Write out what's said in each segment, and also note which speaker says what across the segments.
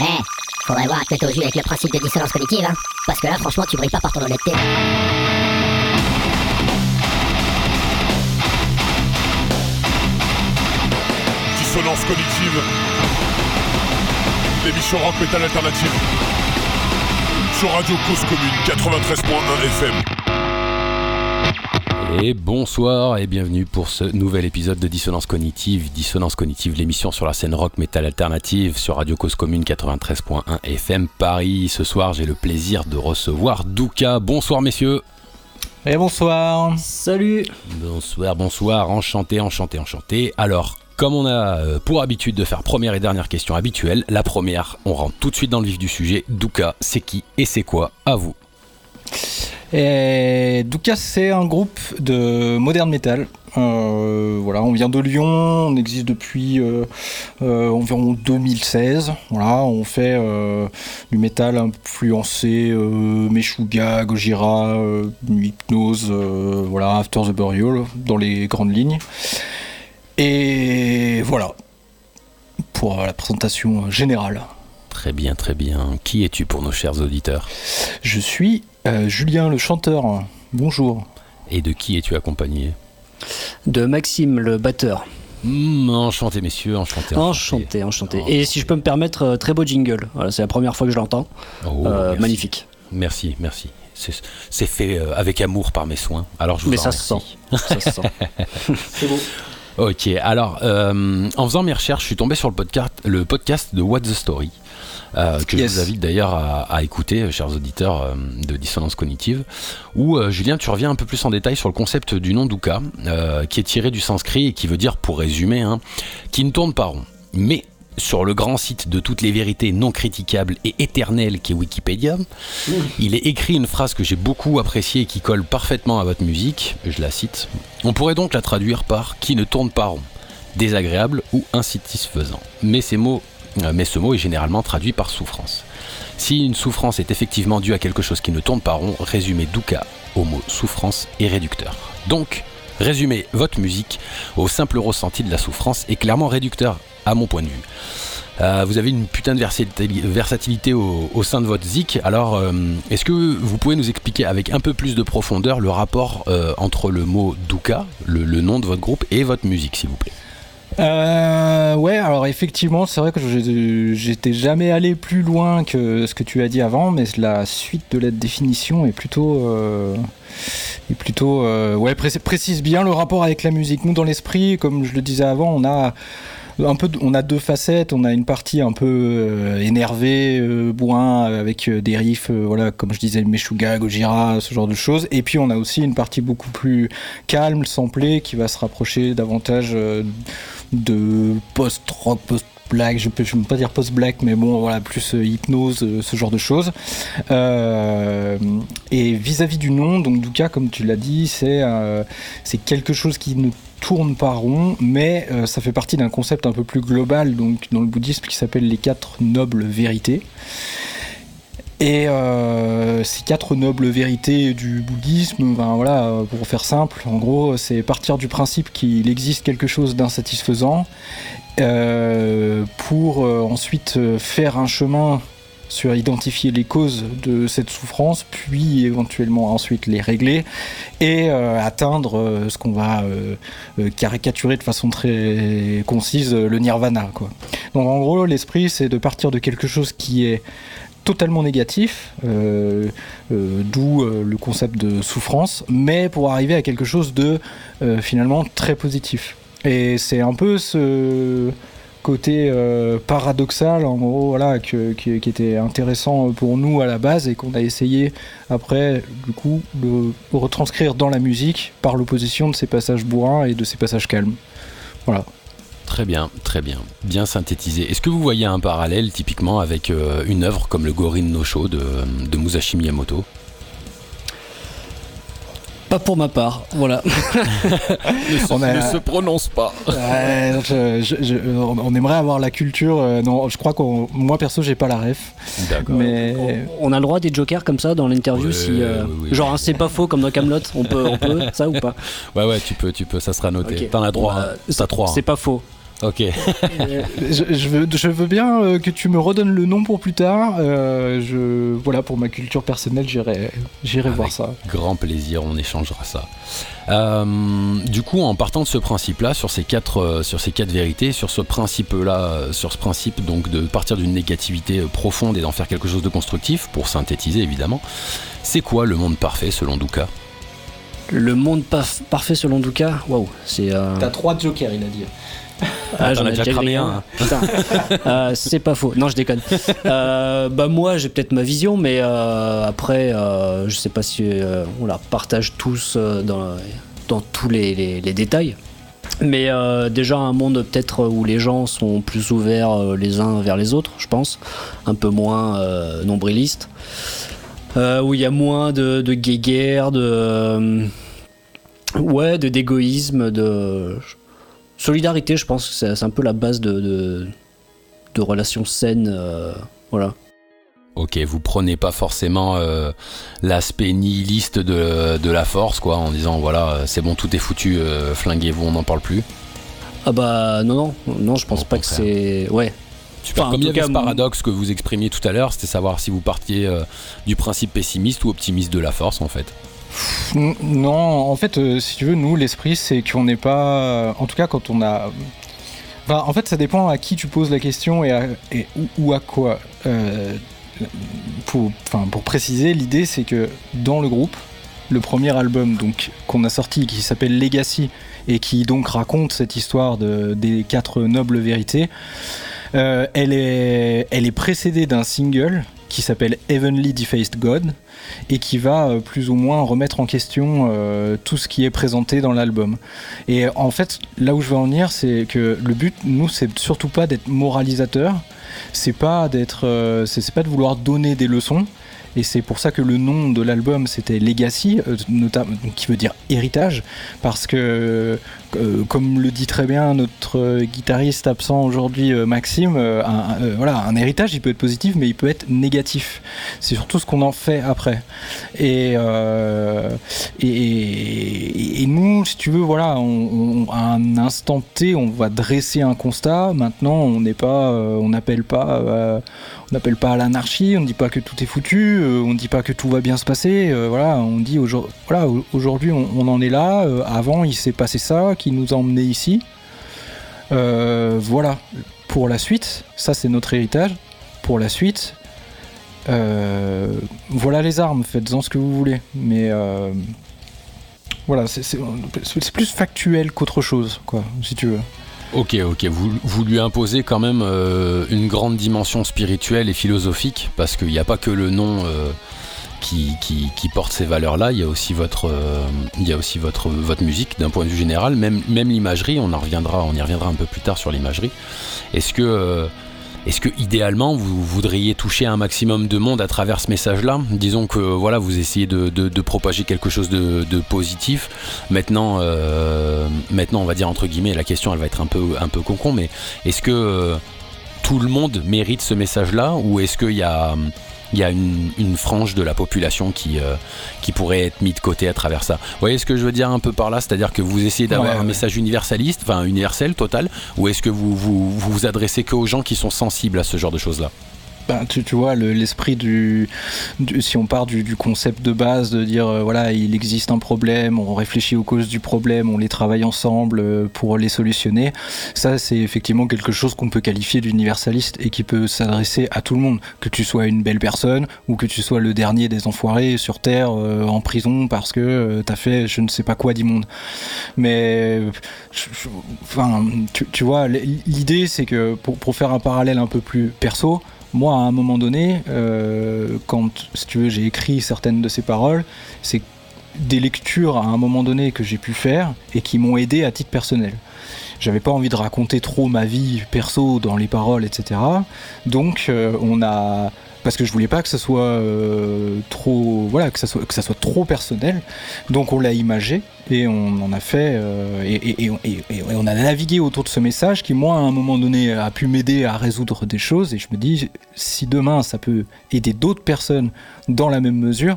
Speaker 1: Eh, faudrait voir à tête au jus avec le principe de dissonance cognitive, hein. Parce que là, franchement, tu brilles pas par ton honnêteté.
Speaker 2: Dissonance cognitive. L'émission rock metal alternative. Sur Radio Cause Commune 93.1 FM.
Speaker 3: Et bonsoir et bienvenue pour ce nouvel épisode de Dissonance Cognitive. Dissonance Cognitive, l'émission sur la scène rock metal alternative sur Radio Cause Commune 93.1 FM Paris. Ce soir, j'ai le plaisir de recevoir Douka. Bonsoir messieurs.
Speaker 4: Et bonsoir.
Speaker 5: Salut.
Speaker 3: Bonsoir, bonsoir, enchanté, enchanté, enchanté. Alors, comme on a euh, pour habitude de faire première et dernière question habituelle, la première, on rentre tout de suite dans le vif du sujet. Douka, c'est qui et c'est quoi À vous.
Speaker 4: Et c'est un groupe de modern metal. Euh, voilà, on vient de Lyon, on existe depuis euh, euh, environ 2016. Voilà, on fait du métal influencé Meshuga, Gojira, Hypnose, voilà, After the Burial, dans les grandes lignes. Et voilà, pour la présentation générale.
Speaker 3: Très bien, très bien. Qui es-tu pour nos chers auditeurs?
Speaker 4: Je suis euh, Julien le chanteur. Bonjour.
Speaker 3: Et de qui es-tu accompagné?
Speaker 5: De Maxime, le batteur.
Speaker 3: Hmm, Enchanté messieurs, enchanté.
Speaker 5: Enchanté, enchanté. Et si je peux me permettre, euh, très beau jingle. Voilà, c'est la première fois que je l'entends.
Speaker 3: Oh,
Speaker 5: Euh,
Speaker 3: merci.
Speaker 5: magnifique.
Speaker 3: Merci, merci. C'est fait avec amour par mes soins. Alors je vous
Speaker 5: Mais
Speaker 3: en
Speaker 5: ça se sent. Ça se sent. c'est beau.
Speaker 3: Ok, alors euh, en faisant mes recherches, je suis tombé sur le podcast, le podcast de What the Story, euh, que
Speaker 4: Yes.
Speaker 3: je vous invite d'ailleurs à, à écouter, euh, chers auditeurs euh, de Dissonance Cognitive, où euh, Julien, tu reviens un peu plus en détail sur le concept du nom d'Uka, qui est tiré du sanskrit et qui veut dire, pour résumer, hein, qui ne tourne pas rond. Mais sur le grand site de toutes les vérités non critiquables et éternelles qui est Wikipédia, il est écrit une phrase que j'ai beaucoup appréciée et qui colle parfaitement à votre musique. Je la cite. On pourrait donc la traduire par qui ne tourne pas rond, désagréable ou insatisfaisant. Mais, ces mots, mais ce mot est généralement traduit par souffrance. Si une souffrance est effectivement due à quelque chose qui ne tourne pas rond, résumez Dukkha au mot souffrance et réducteur. Donc, résumer votre musique au simple ressenti de la souffrance est clairement réducteur, à mon point de vue. Euh, vous avez une putain de versatili- versatilité au, sein de votre zik. Alors, euh, est-ce que vous pouvez nous expliquer avec un peu plus de profondeur le rapport euh, entre le mot le, le nom de votre groupe, et votre musique, s'il vous plaît?
Speaker 4: Euh, ouais, alors effectivement, c'est vrai que j'étais jamais allé plus loin que ce que tu as dit avant, mais la suite de la définition est plutôt, euh, est plutôt, euh, ouais, pré- précise bien le rapport avec la musique. Nous, dans l'esprit, comme je le disais avant, on a un peu, on a deux facettes. On a une partie un peu euh, énervée, euh, avec des riffs, voilà, comme je disais, Meshuga, Gojira, ce genre de choses. Et puis on a aussi une partie beaucoup plus calme, samplée, qui va se rapprocher davantage de post-rock, post-black. Je peux, je peux pas dire post-black, mais bon, voilà, plus euh, hypnose, euh, ce genre de choses. Euh, et vis-à-vis du nom, donc Dukkha, comme tu l'as dit, c'est quelque chose qui ne tourne pas rond, mais ça fait partie d'un concept un peu plus global donc dans le bouddhisme qui s'appelle les quatre nobles vérités. Et euh, ces quatre nobles vérités du bouddhisme, ben voilà, pour faire simple, en gros, c'est partir du principe qu'il existe quelque chose d'insatisfaisant euh, pour euh, ensuite faire un chemin sur identifier les causes de cette souffrance, puis éventuellement ensuite les régler et atteindre ce qu'on va caricaturer de façon très concise, le nirvana. Quoi. Donc en gros, l'esprit, c'est de partir de quelque chose qui est totalement négatif, euh, euh, d'où euh, le concept de souffrance, mais pour arriver à quelque chose de finalement très positif. Et c'est un peu ce côté paradoxal, en gros, voilà, qui était intéressant pour nous à la base et qu'on a essayé après, du coup, de retranscrire dans la musique par l'opposition de ces passages bourrins et de ces passages calmes. Voilà.
Speaker 3: Très bien, très bien. Bien synthétisé. Est-ce que vous voyez un parallèle typiquement avec euh, une œuvre comme le Gorin no Sho de, de Musashi Miyamoto?
Speaker 5: Pas pour ma part, voilà.
Speaker 4: On a-
Speaker 3: Ne se prononce pas.
Speaker 4: Ouais, je- je- je- on aimerait avoir la culture. euh, non, je crois qu'on, moi perso, j'ai pas la ref.
Speaker 3: D'accord.
Speaker 4: Mais
Speaker 5: On a le droit des jokers comme ça dans l'interview
Speaker 3: Ouais,
Speaker 5: si euh,
Speaker 3: oui, oui.
Speaker 5: genre un c'est pas faux comme dans Camelot, on peut on peut ça ou pas?
Speaker 3: Ouais, ouais, tu peux, tu peux, ça sera noté.
Speaker 5: Ok.
Speaker 3: T'en as droit. Hein.
Speaker 5: bah,
Speaker 3: T'as trois.
Speaker 5: C'est pas faux.
Speaker 3: Ok.
Speaker 4: je, je veux, je veux bien euh, que tu me redonnes le nom pour plus tard. Euh, je, voilà, pour ma culture personnelle, j'irai, j'irai voir ça.
Speaker 3: Grand plaisir, on échangera ça. Euh, du coup, en partant de ce principe-là, sur ces quatre, euh, sur ces quatre vérités, sur ce principe-là, euh, sur ce principe donc de partir d'une négativité euh, profonde et d'en faire quelque chose de constructif, pour synthétiser évidemment, c'est quoi le monde parfait selon Douka?
Speaker 5: Le monde parfait selon Douka, waouh, c'est. euh,
Speaker 4: T'as trois jokers, il a dit.
Speaker 5: Ah, j'en ai
Speaker 3: déjà cramé un,
Speaker 5: un. Putain. Euh, c'est pas faux. Non, je déconne. Euh, bah moi, j'ai peut-être ma vision, mais euh, après, je sais pas si on la partage tous dans, dans tous les, les- les détails. Mais déjà un monde peut-être où les gens sont plus ouverts les uns vers les autres, je pense, un peu moins nombrilistes, où il y a moins de, de guéguerre, de ouais, de d'égoïsme, de solidarité. Je pense que c'est un peu la base de, de, de relations saines, euh, voilà.
Speaker 3: Ok, vous prenez pas forcément euh, l'aspect nihiliste de, de la force, quoi, en disant voilà, euh, c'est bon, tout est foutu, euh, flinguez-vous, on n'en parle plus.
Speaker 5: Ah bah non non non, je pense
Speaker 3: Au
Speaker 5: pas que c'est ouais.
Speaker 3: Super.
Speaker 5: Enfin, en
Speaker 3: Comme il y avait ce paradoxe que vous exprimiez tout à l'heure, c'était savoir si vous partiez euh, du principe pessimiste ou optimiste de la force, en fait.
Speaker 4: Non, en fait, euh, si tu veux, nous, l'esprit, c'est qu'on n'est pas. En tout cas, quand on a. En fait, ça dépend à qui tu poses la question et, à- ou, à quoi. Euh, pour, préciser, l'idée, c'est que dans le groupe, le premier album qu'on a sorti, qui s'appelle Legacy et qui donc raconte cette histoire de, des quatre nobles vérités, euh, elle, est, elle est précédée d'un single qui s'appelle Heavenly Defaced God et qui va euh, plus ou moins remettre en question euh, tout ce qui est présenté dans l'album. Et en fait, là où je veux en venir, c'est que le but, nous, c'est surtout pas d'être moralisateur, c'est pas d'être, euh, c'est pas de vouloir donner des leçons. Et c'est pour ça que le nom de l'album c'était Legacy, euh, notamment, qui veut dire héritage, parce que, euh, comme le dit très bien notre euh, guitariste absent aujourd'hui, euh, Maxime, un, voilà, un héritage il peut être positif, mais il peut être négatif. C'est surtout ce qu'on en fait après. Et, et, nous, si tu veux, voilà, à un instant T, on va dresser un constat. Maintenant, on n'est pas, on n'appelle pas, on n'appelle pas à l'anarchie. On ne dit pas que tout est foutu. on ne dit pas que tout va bien se passer. voilà, on dit aujourd- voilà, au- aujourd'hui, on, en est là. avant, il s'est passé ça, nous a emmenés ici. Euh, voilà. Pour la suite, ça c'est notre héritage. Pour la suite, euh, voilà les armes, faites-en ce que vous voulez. Mais euh, voilà, c'est- plus factuel qu'autre chose, quoi, si tu veux.
Speaker 3: Ok, ok, vous, vous lui imposez quand même une grande dimension spirituelle et philosophique, parce qu'il n'y a pas que le nom qui, porte ces valeurs-là, il y a aussi votre, euh, il y a aussi votre, votre musique d'un point de vue général, même, même l'imagerie, on, on y reviendra un peu plus tard sur l'imagerie. Est-ce que, euh, est-ce que idéalement vous voudriez toucher un maximum de monde à travers ce message-là? Disons que voilà, vous essayez de, de- de propager quelque chose de, de positif. Maintenant, euh, maintenant, on va dire entre guillemets, la question elle va être un peu, un peu concon, mais est-ce que tout le monde mérite ce message-là? Ou est-ce qu'il y a, il y a une, une frange de la population qui, euh, qui pourrait être mise de côté à travers ça. Vous voyez ce que je veux dire un peu par là? C'est-à-dire que vous essayez d'avoir
Speaker 4: Ouais,
Speaker 3: un
Speaker 4: ouais.
Speaker 3: message universaliste, enfin universel, total, ou est-ce que vous, vous vous vous adressez que aux gens qui sont sensibles à ce genre de choses-là?
Speaker 4: Ben, tu, tu vois, le- l'esprit du, Si on part du, concept de base, de dire, euh, voilà, il existe un problème, on réfléchit aux causes du problème, on les travaille ensemble euh, pour les solutionner, ça, c'est effectivement quelque chose qu'on peut qualifier d'universaliste et qui peut s'adresser à tout le monde. Que tu sois une belle personne ou que tu sois le dernier des enfoirés sur Terre euh, en prison parce que t'as fait je ne sais pas quoi d'immonde. Mais. Enfin, tu, tu vois, l'idée, c'est que pour, pour faire un parallèle un peu plus perso, moi, à un moment donné, euh, quand, si tu veux, j'ai écrit certaines de ces paroles, c'est des lectures à un moment donné que j'ai pu faire et qui m'ont aidé à titre personnel. J'avais pas envie de raconter trop ma vie perso dans les paroles, etc. Donc, euh, on a parce que je voulais pas que ça soit euh, trop voilà que ça soit que ça soit trop personnel. Donc on l'a imagé et on en a fait euh, et, et- et- et- et on a navigué autour de ce message qui moi à un moment donné a pu m'aider à résoudre des choses. Et je me dis si demain ça peut aider d'autres personnes dans la même mesure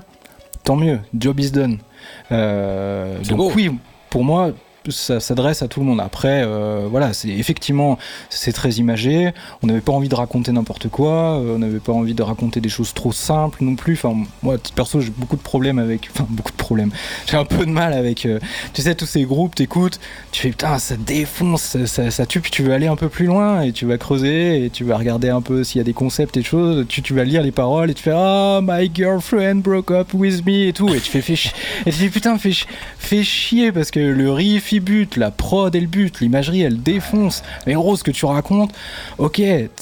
Speaker 4: tant mieux. Job is done. Euh, donc
Speaker 3: beau.
Speaker 4: oui pour moi ça s'adresse à tout le monde. Après, euh, voilà, c'est effectivement, c'est très imagé. On n'avait pas envie de raconter n'importe quoi. euh, on n'avait pas envie de raconter des choses trop simples non plus. Enfin, moi, perso, j'ai beaucoup de problèmes avec. Enfin, beaucoup de problèmes. J'ai un peu de mal avec. euh, tu sais, tous ces groupes, t'écoutes, tu fais putain, ça défonce, ça, tue, puis tu veux aller un peu plus loin et tu vas creuser et tu vas regarder un peu s'il y a des concepts et des choses. Tu, vas lire les paroles et tu fais Ah, my girlfriend broke up with me et tout. Et tu fais, et tu fais putain, fais, fais chier parce que le riff il bute, la prod elle bute, l'imagerie elle défonce. Mais gros, ce que tu racontes, ok,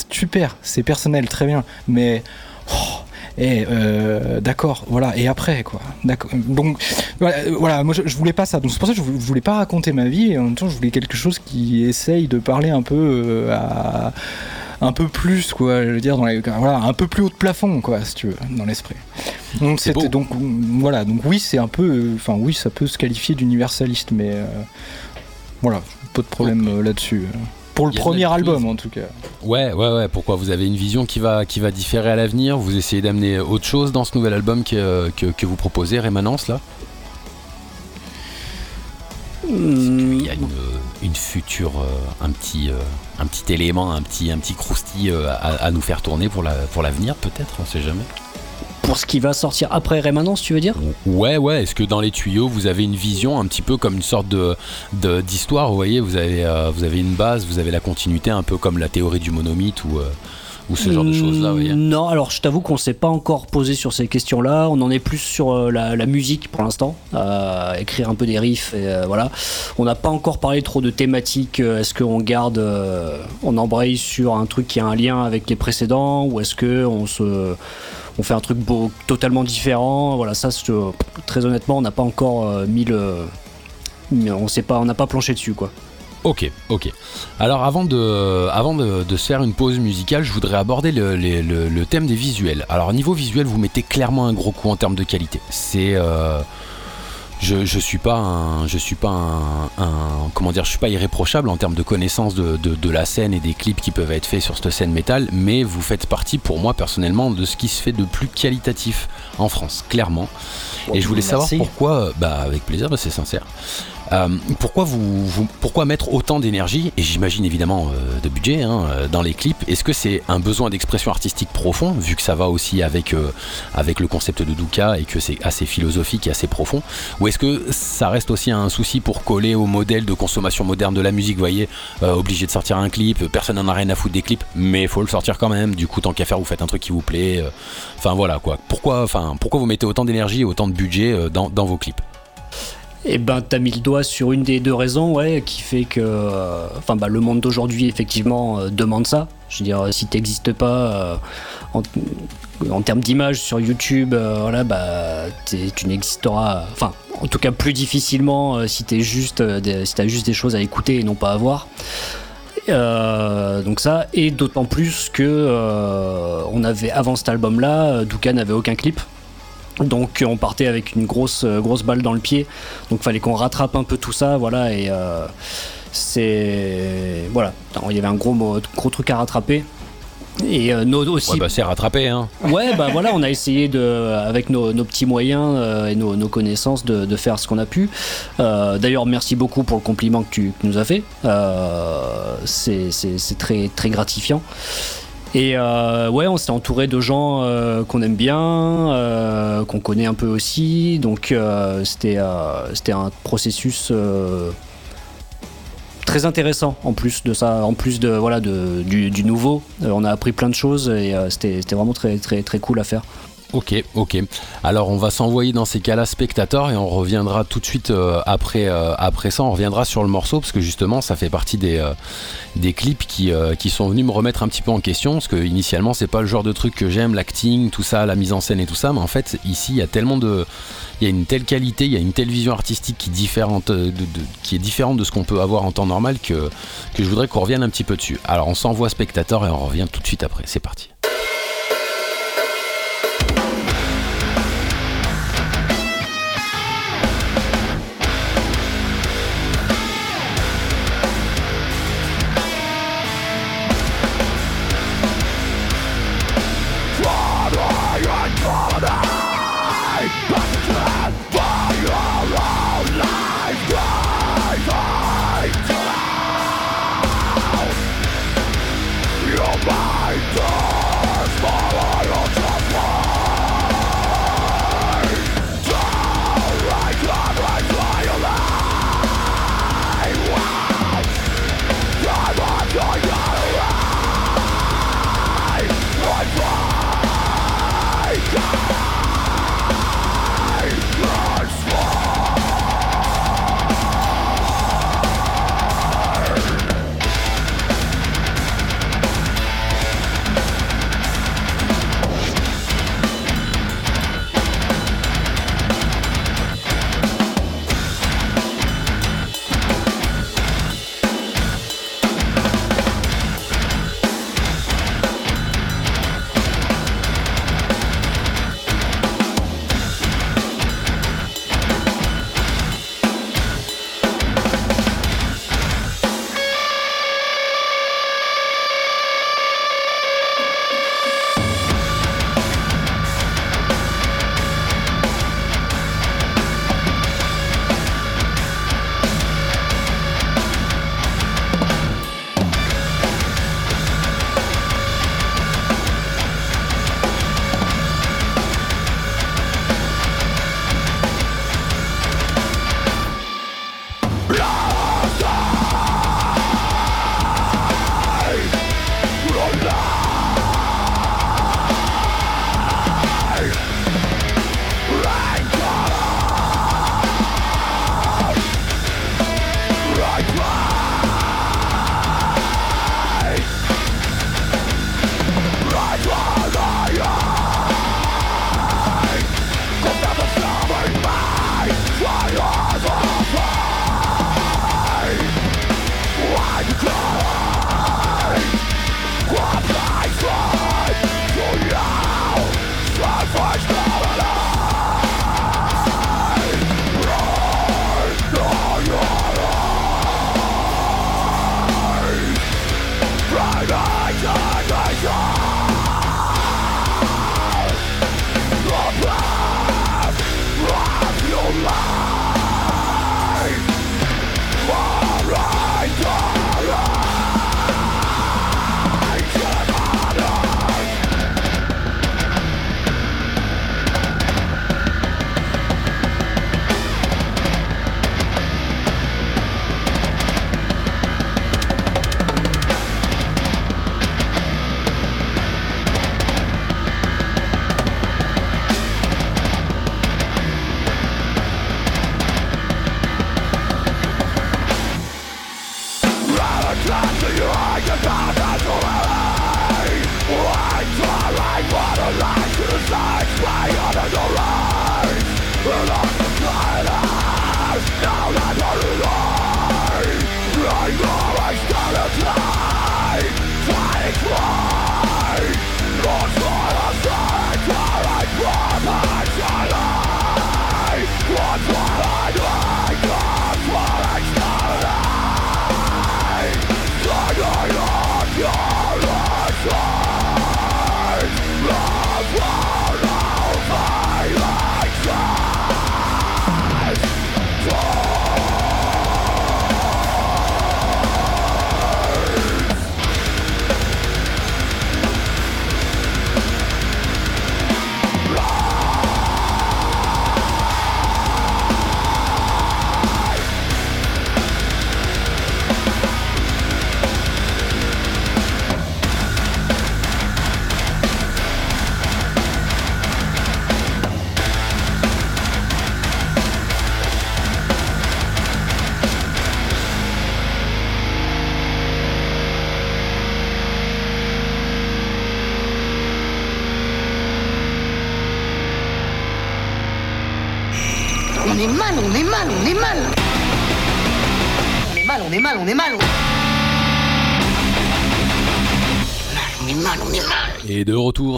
Speaker 4: super, c'est personnel, très bien, mais. oh, et euh, d'accord, voilà. Et après, quoi. D'accord. Donc, voilà, euh, voilà, moi je, je voulais pas ça. Donc c'est pour ça que je voulais, je voulais pas raconter ma vie. Et en même temps, je voulais quelque chose qui essaye de parler un peu euh, à un peu plus, quoi. Je veux dire, dans les, voilà, un peu plus haut de plafond, quoi, si tu veux, dans l'esprit. Donc c'était donc voilà. Donc oui, c'est un peu, euh, enfin oui, ça peut se qualifier d'universaliste, mais euh, voilà, pas de problème euh, là-dessus. Pour le premier album,
Speaker 3: prise.
Speaker 4: en tout cas.
Speaker 3: Ouais, ouais, ouais. Pourquoi Vous avez une vision qui va, qui va différer à l'avenir? Vous essayez d'amener autre chose dans ce nouvel album que, que, que vous proposez, Rémanence, là? Il y a une, une future, euh, un, petit, euh, un petit élément, un petit, un petit croustille euh, à, à nous faire tourner pour la- pour l'avenir, peut-être, on sait jamais.
Speaker 5: Pour ce qui va sortir après Rémanence, tu veux dire?
Speaker 3: Ouais, ouais. Est-ce que dans les tuyaux, vous avez une vision un petit peu comme une sorte de de- d'histoire Vous voyez, vous avez, euh, vous avez une base, vous avez la continuité, un peu comme la théorie du monomythe ou, euh, ou ce genre de choses-là, voyez.
Speaker 5: Hmm, Non, alors je t'avoue qu'on s'est pas encore posé sur ces questions-là. On en est plus sur euh, la, musique pour l'instant, euh, écrire un peu des riffs euh, voilà. On n'a pas encore parlé trop de thématiques. Est-ce qu'on garde, on embraye sur un truc qui a un lien avec les précédents ou est-ce que on se on fait un truc totalement différent? Voilà, ça, très honnêtement, on n'a pas encore mis le. On sait pas, on n'a pas planché dessus, quoi.
Speaker 3: Ok, ok. Alors avant de, avant de, de se faire une pause musicale, je voudrais aborder le, les- le- le thème des visuels. Alors niveau visuel, vous mettez clairement un gros coup en termes de qualité. C'est, euh, je, je suis pas un, je suis pas un, un- comment dire, je suis pas irréprochable en termes de connaissance de, de- de la scène et des clips qui peuvent être faits sur cette scène métal, mais vous faites partie pour moi personnellement de ce qui se fait de plus qualitatif en France, clairement. Et je voulais savoir pourquoi, bah avec plaisir, bah, c'est sincère. Euh, pourquoi vous, vous- pourquoi mettre autant d'énergie et j'imagine évidemment euh, de budget hein, euh, dans les clips? Est-ce que c'est un besoin d'expression artistique profond vu que ça va aussi avec avec le concept de Duka et que c'est assez philosophique et assez profond? Ou est-ce que ça reste aussi un souci pour coller au modèle de consommation moderne de la musique? Vous voyez, obligé de sortir un clip, personne n'en a rien à foutre des clips, mais faut le sortir quand même. Du coup, tant qu'à faire, vous faites un truc qui vous plaît. Enfin voilà quoi. Pourquoi, pourquoi vous mettez autant d'énergie et autant de budget dans vos clips?
Speaker 5: Eh ben, t'as mis le doigt sur une des deux raisons, ouais, qui fait que, euh, enfin, bah, le monde d'aujourd'hui effectivement euh, demande ça. Je veux dire, euh, si t'existes pas en, termes d'image sur YouTube, voilà, bah, tu n'existeras, enfin, en tout cas plus difficilement si t'es juste, si t'as juste des choses à écouter et non pas à voir. Donc ça, et d'autant plus que on avait avant cet album-là, euh, Duka n'avait aucun clip. Donc on partait avec une grosse euh, grosse balle dans le pied. Donc fallait qu'on rattrape un peu tout ça, voilà. Et euh, c'est voilà, il y avait un gros gros truc à rattraper. Et euh, nos aussi.
Speaker 3: Ouais bah c'est rattrapé hein.
Speaker 5: Ouais, bah voilà, on a essayé de, avec nos, nos petits moyens euh, et nos, nos connaissances de, de faire ce qu'on a pu. Euh, D'ailleurs, merci beaucoup pour le compliment que tu que nous as fait. Euh, c'est très, très gratifiant. Et euh, ouais, on s'est entouré de gens euh, qu'on aime bien, euh, qu'on connaît un peu aussi. Donc c'était c'était un processus très intéressant en plus de ça, en plus de voilà de, du, nouveau. On a appris plein de choses et c'était c'était vraiment très très très cool à faire.
Speaker 3: Ok, ok. Alors on va s'envoyer dans ces cas-là spectateurs et on reviendra tout de suite euh, après, euh, après ça. On reviendra sur le morceau parce que justement ça fait partie des, euh, des clips qui, qui sont venus me remettre un petit peu en question parce que initialement c'est pas le genre de truc que j'aime, l'acting, tout ça, la mise en scène et tout ça. Mais en fait ici il y a tellement de, il y a une telle qualité, il y a une telle vision artistique qui, est différente qui est différente de ce qu'on peut avoir en temps normal que, que je voudrais qu'on revienne un petit peu dessus. Alors on s'envoie spectateur et on revient tout de suite après. C'est parti.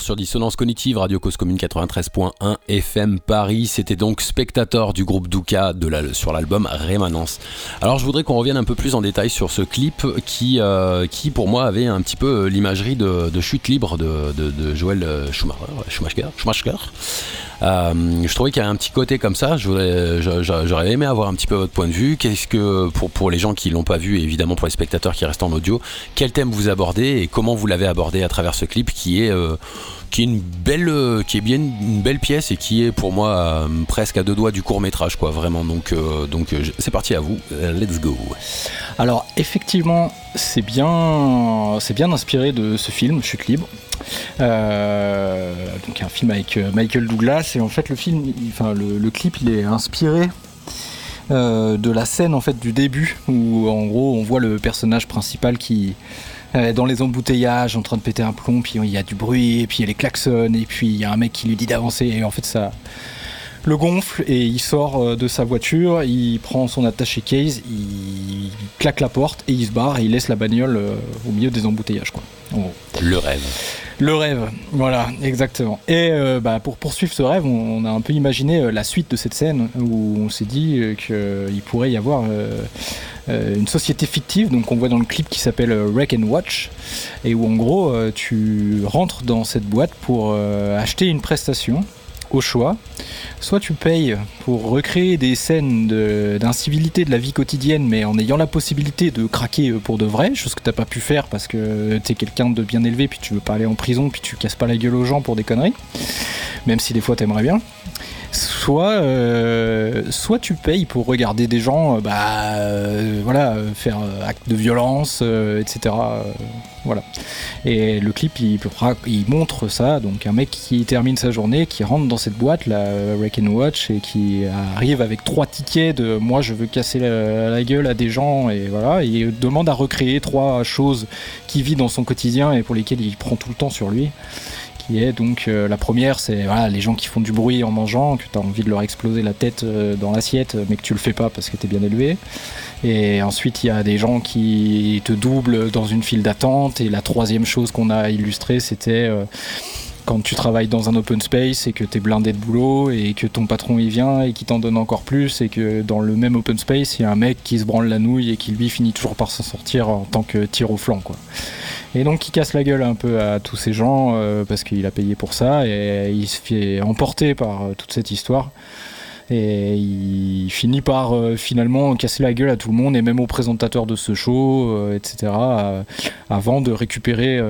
Speaker 3: Sur Dissonance Cognitive, Radio Cause Commune 93.1 FM Paris. C'était donc spectateur du groupe Douka de la, sur l'album Rémanence. Alors je voudrais qu'on revienne un peu plus en détail sur ce clip qui, euh, qui pour moi avait un petit peu l'imagerie de, chute libre de, Joël Schumacher. Schumacher, Schumacher. Euh, je trouvais qu'il y a un petit côté comme ça. J'aurais aimé avoir un petit peu votre point de vue. Qu'est-ce que pour, pour les gens qui l'ont pas vu et évidemment pour les spectateurs qui restent en audio, quel thème vous abordez et comment vous l'avez abordé à travers ce clip qui est euh, qui est une belle euh, bien une belle pièce et qui est pour moi euh, presque à deux doigts du court métrage quoi vraiment. Donc euh, donc c'est parti à vous. Let's go.
Speaker 4: Alors effectivement, c'est bien, c'est bien inspiré de ce film, Chute libre. Donc un film avec Michael Douglas et en fait le film, il- enfin le, clip, il est inspiré de la scène en fait du début où en gros on voit le personnage principal qui dans les embouteillages en train de péter un plomb puis il y a du bruit et puis il y a les klaxons et puis il y a un mec qui lui dit d'avancer et en fait ça le gonfle et il sort euh, de sa voiture, il prend son attaché case, il claque la porte et il se barre et il laisse la bagnole euh, au milieu des embouteillages.
Speaker 3: Le rêve.
Speaker 4: Le rêve, voilà, exactement. Et euh, bah, pour poursuivre ce rêve, on, a un peu imaginé euh, la suite de cette scène où on s'est dit euh, qu'il pourrait y avoir une société fictive, donc on voit dans le clip qui s'appelle Wreck and Watch, et où en gros tu rentres dans cette boîte pour acheter une prestation au choix. Soit tu payes pour recréer des scènes d'incivilité de, la vie quotidienne, mais en ayant la possibilité de craquer pour de vrai, chose que t'as pas pu faire parce que t'es quelqu'un de bien élevé, puis tu veux pas aller en prison, puis tu casses pas la gueule aux gens pour des conneries, même si des fois t'aimerais bien. Soit, euh, soit tu payes pour regarder des gens, euh, bah, euh, voilà, faire actes de violence, etc. voilà. Et le clip, il, montre ça, donc un mec qui termine sa journée, qui rentre dans cette boîte, la Wreck and Watch, et qui arrive avec trois tickets de moi je veux casser la, gueule à des gens, et voilà, il demande à recréer trois choses qu'il vit dans son quotidien et pour lesquelles il prend tout le temps sur lui. Donc euh, la première, c'est les gens qui font du bruit en mangeant, que tu as envie de leur exploser la tête euh, dans l'assiette, mais que tu le fais pas parce que tu bien élevé. Et ensuite, il y a des gens qui te doublent dans une file d'attente. Et la troisième chose qu'on a illustrée, c'était euh, quand tu travailles dans un open space et que tu es blindé de boulot et que ton patron y vient et qui t'en donne encore plus et que dans le même open space, il y a un mec qui se branle la nouille et qui lui finit toujours par s'en sortir en tant que tir au flanc. Quoi. Et donc il casse la gueule un peu à tous ces gens euh, parce qu'il a payé pour ça et il se fait emporter par euh, toute cette histoire. Et il finit par euh, finalement casser la gueule à tout le monde et même au présentateur de ce show, etc. avant de récupérer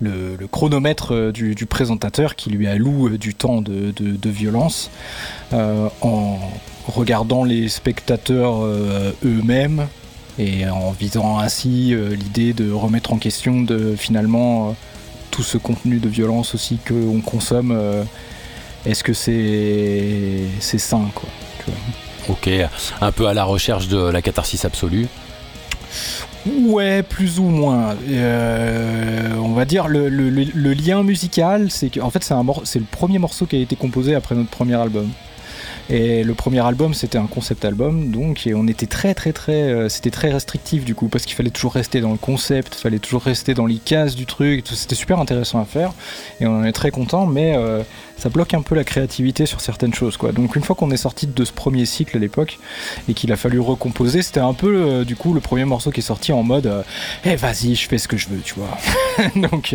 Speaker 4: le, chronomètre euh, du, présentateur qui lui alloue euh, du temps de, violence euh, en regardant les spectateurs eux-mêmes et en visant ainsi l'idée de remettre en question de finalement tout ce contenu de violence aussi qu'on consomme. Est-ce que c'est c'est sain quoi tu vois
Speaker 3: Ok, un peu à la recherche de la catharsis absolue.
Speaker 4: Ouais, plus ou moins. Euh, on va dire le, le- lien musical, c'est que en fait c'est le premier morceau qui a été composé après notre premier album. Et le premier album, c'était un concept album, donc on était très très très, euh, c'était très restrictif du coup parce qu'il fallait toujours rester dans le concept, il fallait toujours rester dans les cases du truc. C'était super intéressant à faire et on en est très content, mais euh, ça bloque un peu la créativité sur certaines choses quoi. Donc une fois qu'on est sorti de ce premier cycle à l'époque et qu'il a fallu recomposer, c'était un peu euh, du coup le premier morceau qui est sorti en mode eh vas-y je fais ce que je veux tu vois donc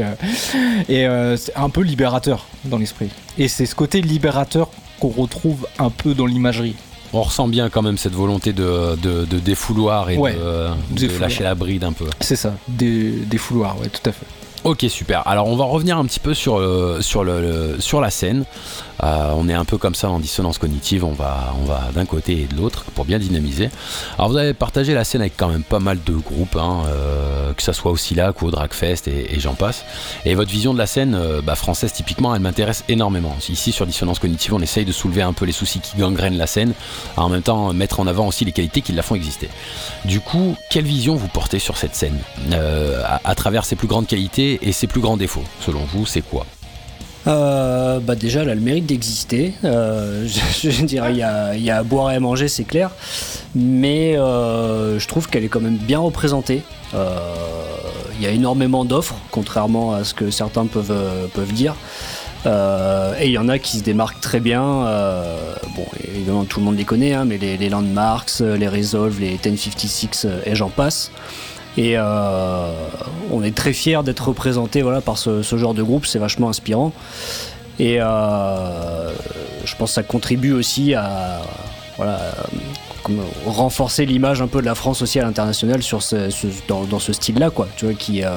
Speaker 4: et c'est un peu libérateur dans l'esprit et c'est ce côté libérateur qu'on retrouve un peu dans l'imagerie
Speaker 3: On ressent bien quand même cette volonté de, de, de défouloir et
Speaker 4: Ouais,
Speaker 3: de, de
Speaker 4: défouloir.
Speaker 3: lâcher la bride un peu.
Speaker 4: c'est ça des, fouloirs ouais tout à fait
Speaker 3: Ok super. Alors on va revenir un petit peu sur euh, sur le, le- sur la scène. Euh, on est un peu comme ça en dissonance cognitive. On va d'un côté et de l'autre pour bien dynamiser. Alors vous avez partagé la scène avec quand même pas mal de groupes, hein, euh, que ça soit au Silac ou au Dragfest et, j'en passe. Et votre vision de la scène euh, bah, française typiquement, elle m'intéresse énormément. Ici sur dissonance cognitive, on essaye de soulever un peu les soucis qui gangrènent la scène, en même temps mettre en avant aussi les qualités qui la font exister. Du coup, quelle vision vous portez sur cette scène à travers ses plus grandes qualités et ses plus grands défauts Selon vous, c'est quoi?
Speaker 5: Euh, bah déjà, elle a le mérite d'exister. Euh, je, je dire, il y a, il y a à boire et à manger, c'est clair. Mais euh, je trouve qu'elle est quand même bien représentée. Euh, Il y a énormément d'offres, contrairement à ce que certains peuvent, euh, peuvent dire. Euh, et il y en a qui se démarquent très bien. bon, évidemment, tout le monde les connaît, hein, mais les, Landmarks, les Resolve, les 1056 euh, et j'en passe. Et euh, on est très fiers d'être représentés voilà, par ce, genre de groupe, c'est vachement inspirant. Et euh, je pense que ça contribue aussi à voilà, renforcer l'image un peu de la France aussi à l'international sur dans ce style-là, quoi. Tu vois, qui, euh,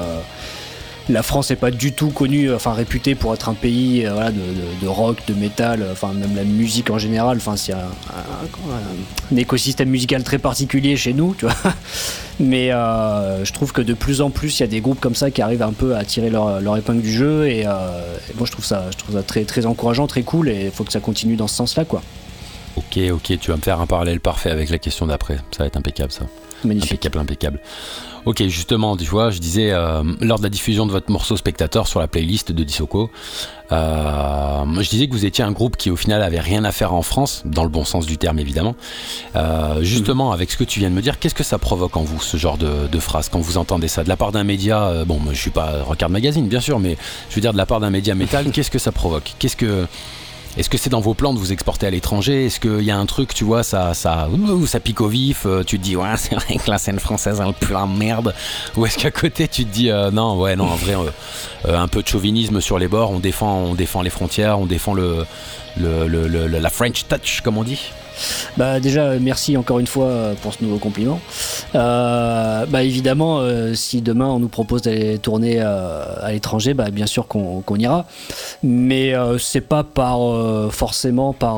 Speaker 5: la France n'est pas du tout connue, enfin réputée pour être un pays voilà, de, rock, de métal, enfin même la musique en général. Enfin, c'est un, écosystème musical très particulier chez nous, tu vois. Mais je trouve que de plus en plus, il y a des groupes comme ça qui arrivent un peu à tirer leur, leur épingle du jeu. Et, moi, je trouve ça, je trouve ça très, très encourageant, très cool. Et il faut que ça continue dans ce sens-là, quoi.
Speaker 3: Ok, ok, tu vas me faire un parallèle parfait avec la question d'après. Ça va être impeccable, ça.
Speaker 5: Magnifique.
Speaker 3: Impeccable, impeccable. Ok, justement, tu vois, je disais, euh, lors de la diffusion de votre morceau spectateur sur la playlist de Disoko, euh, je disais que vous étiez un groupe qui au final avait rien à faire en France, dans le bon sens du terme évidemment. Euh, justement, avec ce que tu viens de me dire, qu'est-ce que ça provoque en vous, ce genre de, de phrase, quand vous entendez ça? De la part d'un média, bon, je suis pas Rockard Magazine, bien sûr, mais je veux dire, de la part d'un média métal, qu'est-ce que ça provoque? Qu'est-ce que est-ce que c'est dans vos plans de vous exporter à l'étranger? Est-ce qu'il y a un truc, tu vois, ça, ça, ça pique au vif euh, Tu te dis, ouais, c'est vrai que la scène française a le plein merde. Ou est-ce qu'à côté, tu te dis, euh, non, ouais, non, en vrai, euh, un peu de chauvinisme sur les bords, on défend, on défend les frontières, on défend le, le la French touch, comme on dit
Speaker 5: bah déjà merci encore une fois pour ce nouveau compliment. Euh, bah évidemment euh, si demain on nous propose d'aller tourner euh, à l'étranger, bah bien sûr qu'on ira. Mais c'est pas par forcément par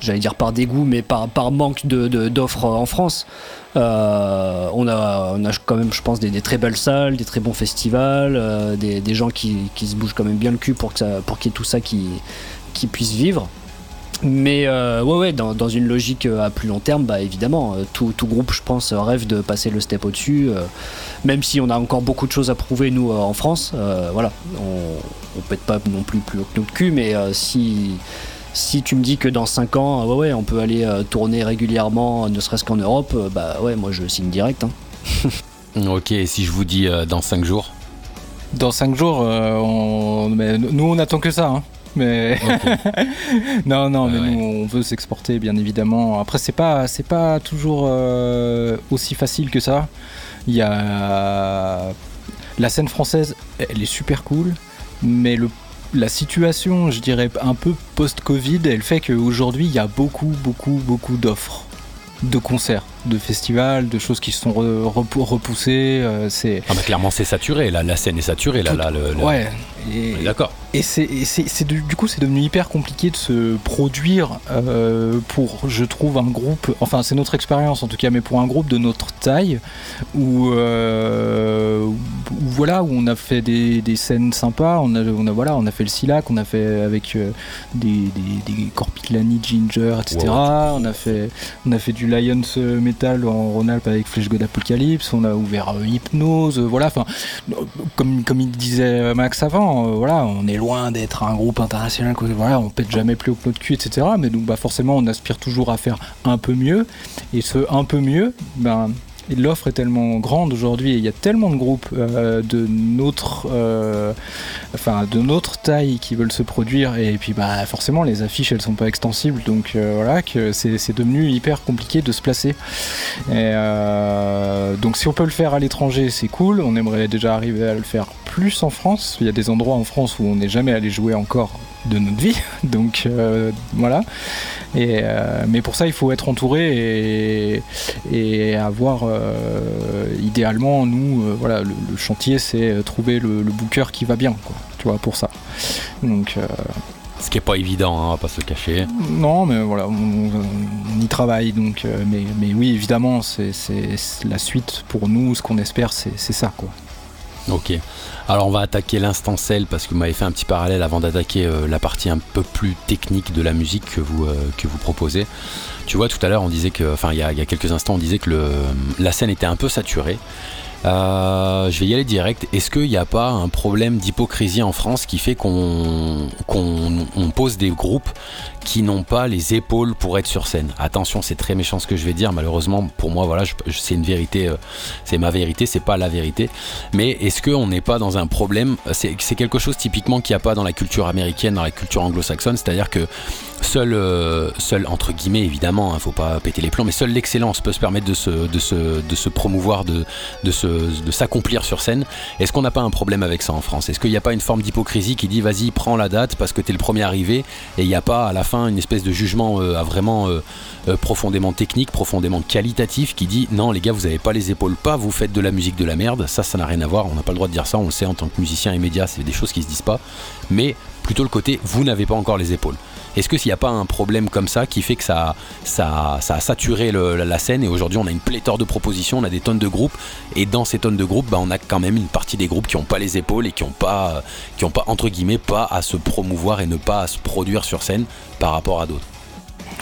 Speaker 5: j'allais dire par dégoût, mais par, par manque d'offres de, en France. on, a, on a quand même, je pense, des, très belles salles, des très bons festivals, des, gens qui, qui, se bougent quand même bien le cul pour qu'il pour y ait tout ça qui, qui puisse vivre. Mais euh, ouais, ouais, dans, une logique euh, à plus long terme, bah évidemment, euh, tout, groupe, je pense, rêve de passer le step au-dessus. même si on a encore beaucoup de choses à prouver, nous, en France, voilà, on, on pète pas non plus plus haut que notre cul, mais si, si tu me dis que dans 5 ans, ouais, ouais, on peut aller tourner régulièrement, ne serait-ce qu'en Europe, bah ouais, moi je signe direct. Hein.
Speaker 3: ok, et si je vous dis dans 5 jours?
Speaker 4: Dans 5 jours, nous on attend que ça. Hein mais non, non, mais nous on veut s'exporter bien évidemment. Après c'est pas c'est pas toujours euh, aussi facile que ça. Il y a la scène française, elle est super cool, mais le la situation, je dirais un peu post-Covid, elle fait qu'aujourd'hui il y a beaucoup, beaucoup, beaucoup d'offres de concerts, de festivals, de choses qui sont repoussées. Euh, c'est
Speaker 3: ah, clairement c'est saturé, là, la scène est saturée. Là, là, le,
Speaker 4: Ouais.
Speaker 3: D'accord.
Speaker 4: Et, c'est, du coup c'est devenu hyper compliqué de se produire euh, pour, je trouve, un groupe. Enfin c'est notre expérience en tout cas, mais pour un groupe de notre taille où, euh, voilà où on a fait des, scènes sympas. On a, on a voilà on a fait le Silac, on a fait avec des, des, des Corpiclani, Ginger, etc. On a fait on a fait du Lions En Rhône-Alpes avec Flesh God Apocalypse, on a ouvert euh, Hypnose, euh, voilà, enfin, comme, comme il disait Max avant, euh, voilà, on est loin d'être un groupe international, voilà, on pète jamais plus au de cul, etc. Mais donc, bah, forcément, on aspire toujours à faire un peu mieux, et ce un peu mieux, ben, l'offre est tellement grande aujourd'hui et il y a tellement de groupes euh, de notre euh, de notre taille qui veulent se produire et puis bah forcément les affiches elles sont pas extensibles donc euh, voilà que c'est devenu hyper compliqué de se placer. Donc si on peut le faire à l'étranger c'est cool. On aimerait déjà arriver à le faire plus en France. Il y a des endroits en France où on n'est jamais allé jouer encore de notre vie. Donc voilà. Et, mais pour ça, il faut être entouré et, et avoir euh, idéalement, nous, euh, voilà, le, chantier, c'est euh, trouver le, booker qui va bien, quoi, tu vois, pour ça. Donc.
Speaker 3: Ce qui est pas évident, hein, on va pas se cacher.
Speaker 4: Non, mais voilà, on, y travaille. Donc, mais, mais, oui, évidemment, c'est la suite pour nous. Ce qu'on espère, c'est ça, quoi.
Speaker 3: Ok. Alors on va attaquer l'instant sel parce que vous m'avez fait un petit parallèle avant d'attaquer la partie un peu plus technique de la musique que vous, que vous proposez. Tu vois, tout à l'heure, on disait que, enfin, il y, a, quelques instants, on disait que la scène était un peu saturée. Euh, je vais y aller direct. Est-ce qu'il n'y a pas un problème d'hypocrisie en France qui fait qu'on pose des groupes qui n'ont pas les épaules pour être sur scène? Attention, c'est très méchant ce que je vais dire. Malheureusement, pour moi, voilà, c'est une vérité, euh, c'est ma vérité, c'est pas la vérité. Mais est-ce qu'on n'est pas dans un problème? C'est quelque chose typiquement qu'il n'y a pas dans la culture américaine, dans la culture anglo-saxonne, c'est-à-dire que seul, euh, seul entre guillemets évidemment, il faut pas péter les plombs, mais seule l'excellence peut se permettre de se, promouvoir, de, s'accomplir sur scène. Est-ce qu'on n'a pas un problème avec ça en France? Est-ce qu'il n'y a pas une forme d'hypocrisie qui dit vas-y, prends la date parce que tu le premier arrivé et il n'y a pas à la fin une espèce de jugement euh, vraiment euh, profondément technique, profondément qualitatif qui dit non les gars vous avez pas les épaules pas, vous faites de la musique de la merde, ça ça n'a rien à voir, on n'a pas le droit de dire ça, on le sait en tant que musicien et média, c'est des choses qui se disent pas, mais plutôt le côté vous n'avez pas encore les épaules. Est-ce que s'il n'y a pas un problème comme ça qui fait que ça, ça, ça a saturé le- la, scène et aujourd'hui on a une pléthore de propositions, on a des tonnes de groupes et dans ces tonnes de groupes, bah, on a quand même une partie des groupes qui n'ont pas les épaules et qui n'ont pas, qui ont pas entre guillemets pas à se promouvoir et ne pas à se produire sur scène par rapport à d'autres.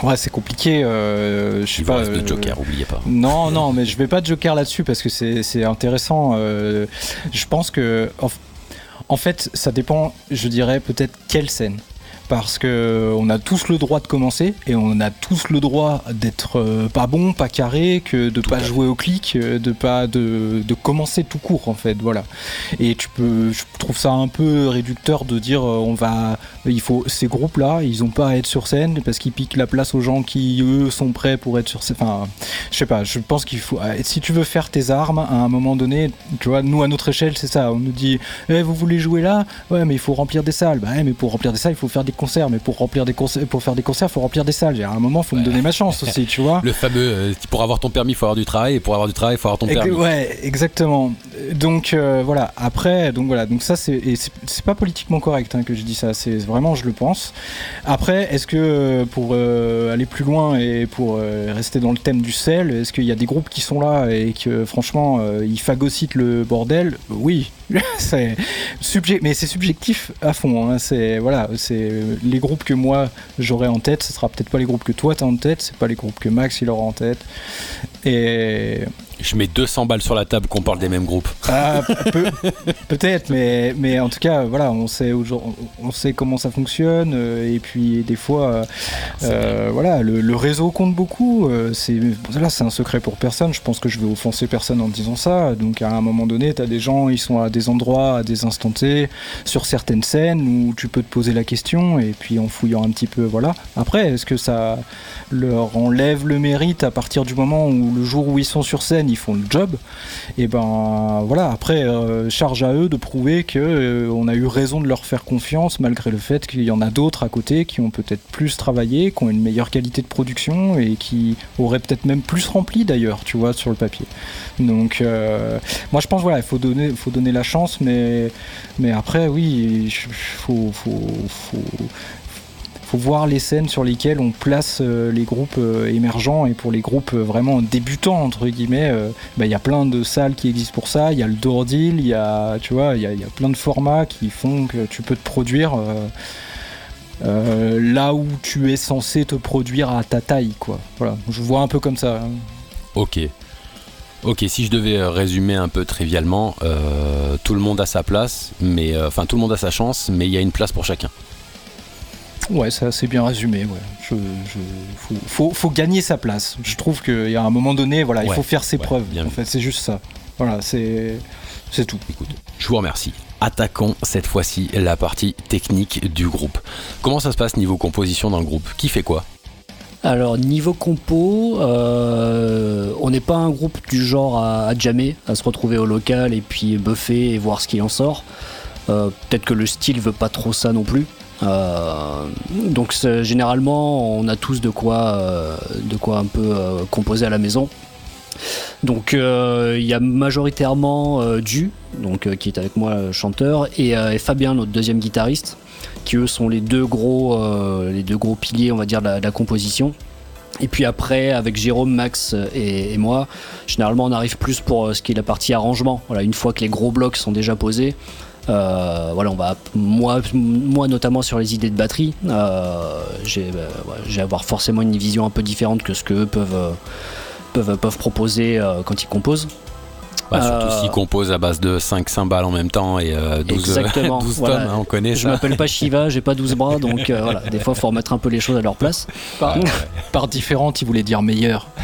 Speaker 4: Ouais, c'est compliqué. euh, je sais pas.
Speaker 3: de
Speaker 4: euh,
Speaker 3: Joker, oubliez pas.
Speaker 4: Non, non, mais je vais pas joker là-dessus parce que c'est c'est intéressant. euh, je pense que, en, en fait, ça dépend, je dirais peut-être quelle scène. Parce que on a tous le droit de commencer et on a tous le droit d'être euh, pas bon, pas carré, que de pas
Speaker 3: à fait.
Speaker 4: jouer au clic, euh, de pas de, de commencer tout court en fait, voilà. Et tu peux, je trouve ça un peu réducteur de dire euh, on va, il faut ces groupes là, ils ont pas à être sur scène parce qu'ils piquent la place aux gens qui eux sont prêts pour être sur scène. Enfin, je sais pas, je pense qu'il faut. Si tu veux faire tes armes, à un moment donné, tu vois, nous à notre échelle, c'est ça. On nous dit, eh, vous voulez jouer là? Ouais, mais il faut remplir des salles. Bah, ouais, mais pour remplir des salles, il faut faire des concerts. Mais pour remplir des concerts, pour faire des concerts, faut remplir des salles. À un moment, faut me donner ma chance aussi, tu vois.
Speaker 3: Le fameux, euh, pour avoir ton permis, faut avoir du travail, et pour avoir du travail, il faut avoir ton permis.
Speaker 4: Ouais, exactement. Donc euh, voilà. Après, donc voilà. Donc ça, c'est c'est pas politiquement correct hein, que je dis ça. C'est vraiment, je le pense. Après, est-ce que pour euh, aller plus loin et pour rester dans le thème du sel, est-ce qu'il y a des groupes qui sont là et que franchement ils phagocytent le bordel? Oui. c'est mais c'est subjectif à fond. hein. C'est voilà, c'est les groupes que moi j'aurai en tête. Ce sera peut-être pas les groupes que toi t'as en tête. C'est pas les groupes que Max il aura en tête. Et
Speaker 3: Je mets 200 balles sur la table qu'on parle des mêmes groupes.
Speaker 4: ah, peut- peut-être, mais, mais en tout cas, voilà, on sait, on sait comment ça fonctionne, euh, et puis des fois, euh, euh, voilà, le, le réseau compte beaucoup. c'est, là, c'est un secret pour personne. Je pense que je vais offenser personne en disant ça. Donc, à un moment donné, tu as des gens, ils sont à des endroits, à des instants T, sur certaines scènes où tu peux te poser la question, et puis en fouillant un petit peu, voilà. Après, est-ce que ça leur enlève le mérite à partir du moment où le jour où ils sont sur scène, ils font le job et ben voilà, après, euh, charge à eux de prouver que euh, a eu raison de leur faire confiance, malgré le fait qu'il y en a d'autres à côté qui ont peut-être plus travaillé, qui ont une meilleure qualité de production et qui auraient peut-être même plus rempli d'ailleurs, tu vois, sur le papier. Donc, euh, moi je pense, voilà, il faut donner, faut donner la chance, mais, après, oui, faut, faut, faut voir les scènes sur lesquelles on place euh, les groupes euh, émergents et pour les groupes euh, vraiment débutants entre guillemets bah, il y a plein de salles qui existent pour ça il y a le door deal il y a tu vois il y, a- plein de formats qui font que tu peux te produire là où tu es censé te produire à ta taille quoi voilà je vois un peu comme ça hein.
Speaker 3: Ok. Ok, si je devais résumer un peu trivialement, tout le monde a sa place, mais enfin tout le monde a sa chance, mais il y a une place pour chacun.
Speaker 4: Ouais ça c'est bien résumé ouais. Je, je- faut, faut, faut gagner sa place. Je trouve qu'il y a un moment donné voilà il faut faire ses
Speaker 3: ouais,
Speaker 4: preuves.
Speaker 3: bien
Speaker 4: en fait c'est juste ça. Voilà c'est c'est tout.
Speaker 3: Écoute, je vous remercie. Attaquons cette fois-ci la partie technique du groupe. Comment ça se passe niveau composition dans le groupe? Qui fait quoi?
Speaker 5: Alors niveau compo, euh, on n'est pas un groupe du genre à, à jammer, à se retrouver au local et puis buffer et voir ce qui en sort. Euh, Peut-être que le style veut pas trop ça non plus. Euh, donc généralement on a tous de quoi, euh, de quoi un peu euh, composer à la maison. Donc il y a majoritairement euh, Du, donc qui est avec moi chanteur, et, Fabien notre deuxième guitariste, qui eux sont les deux gros, les deux gros piliers on va dire de la, composition. Et puis après, avec Jérôme, Max et, moi, généralement on arrive plus pour ce qui est la partie arrangement. Voilà, une fois que les gros blocs sont déjà posés, voilà, on va moi, moi notamment sur les idées de batterie, euh, j'ai euh, ouais, j'ai avoir forcément une vision un peu différente que ce que eux peuvent euh, peuvent, peuvent proposer euh, quand ils composent.
Speaker 3: Bah, Surtout
Speaker 5: Euh,
Speaker 3: s'ils composent à base de 5 cymbales en même temps et euh, 12,
Speaker 5: Exactement,
Speaker 3: 12
Speaker 5: voilà.
Speaker 3: tonnes, hein, on connaît
Speaker 5: Je m'appelle pas Shiva, j'ai pas 12 bras, donc euh, voilà, des fois faut remettre un peu les choses à leur place.
Speaker 4: par, par différente il voulait dire meilleur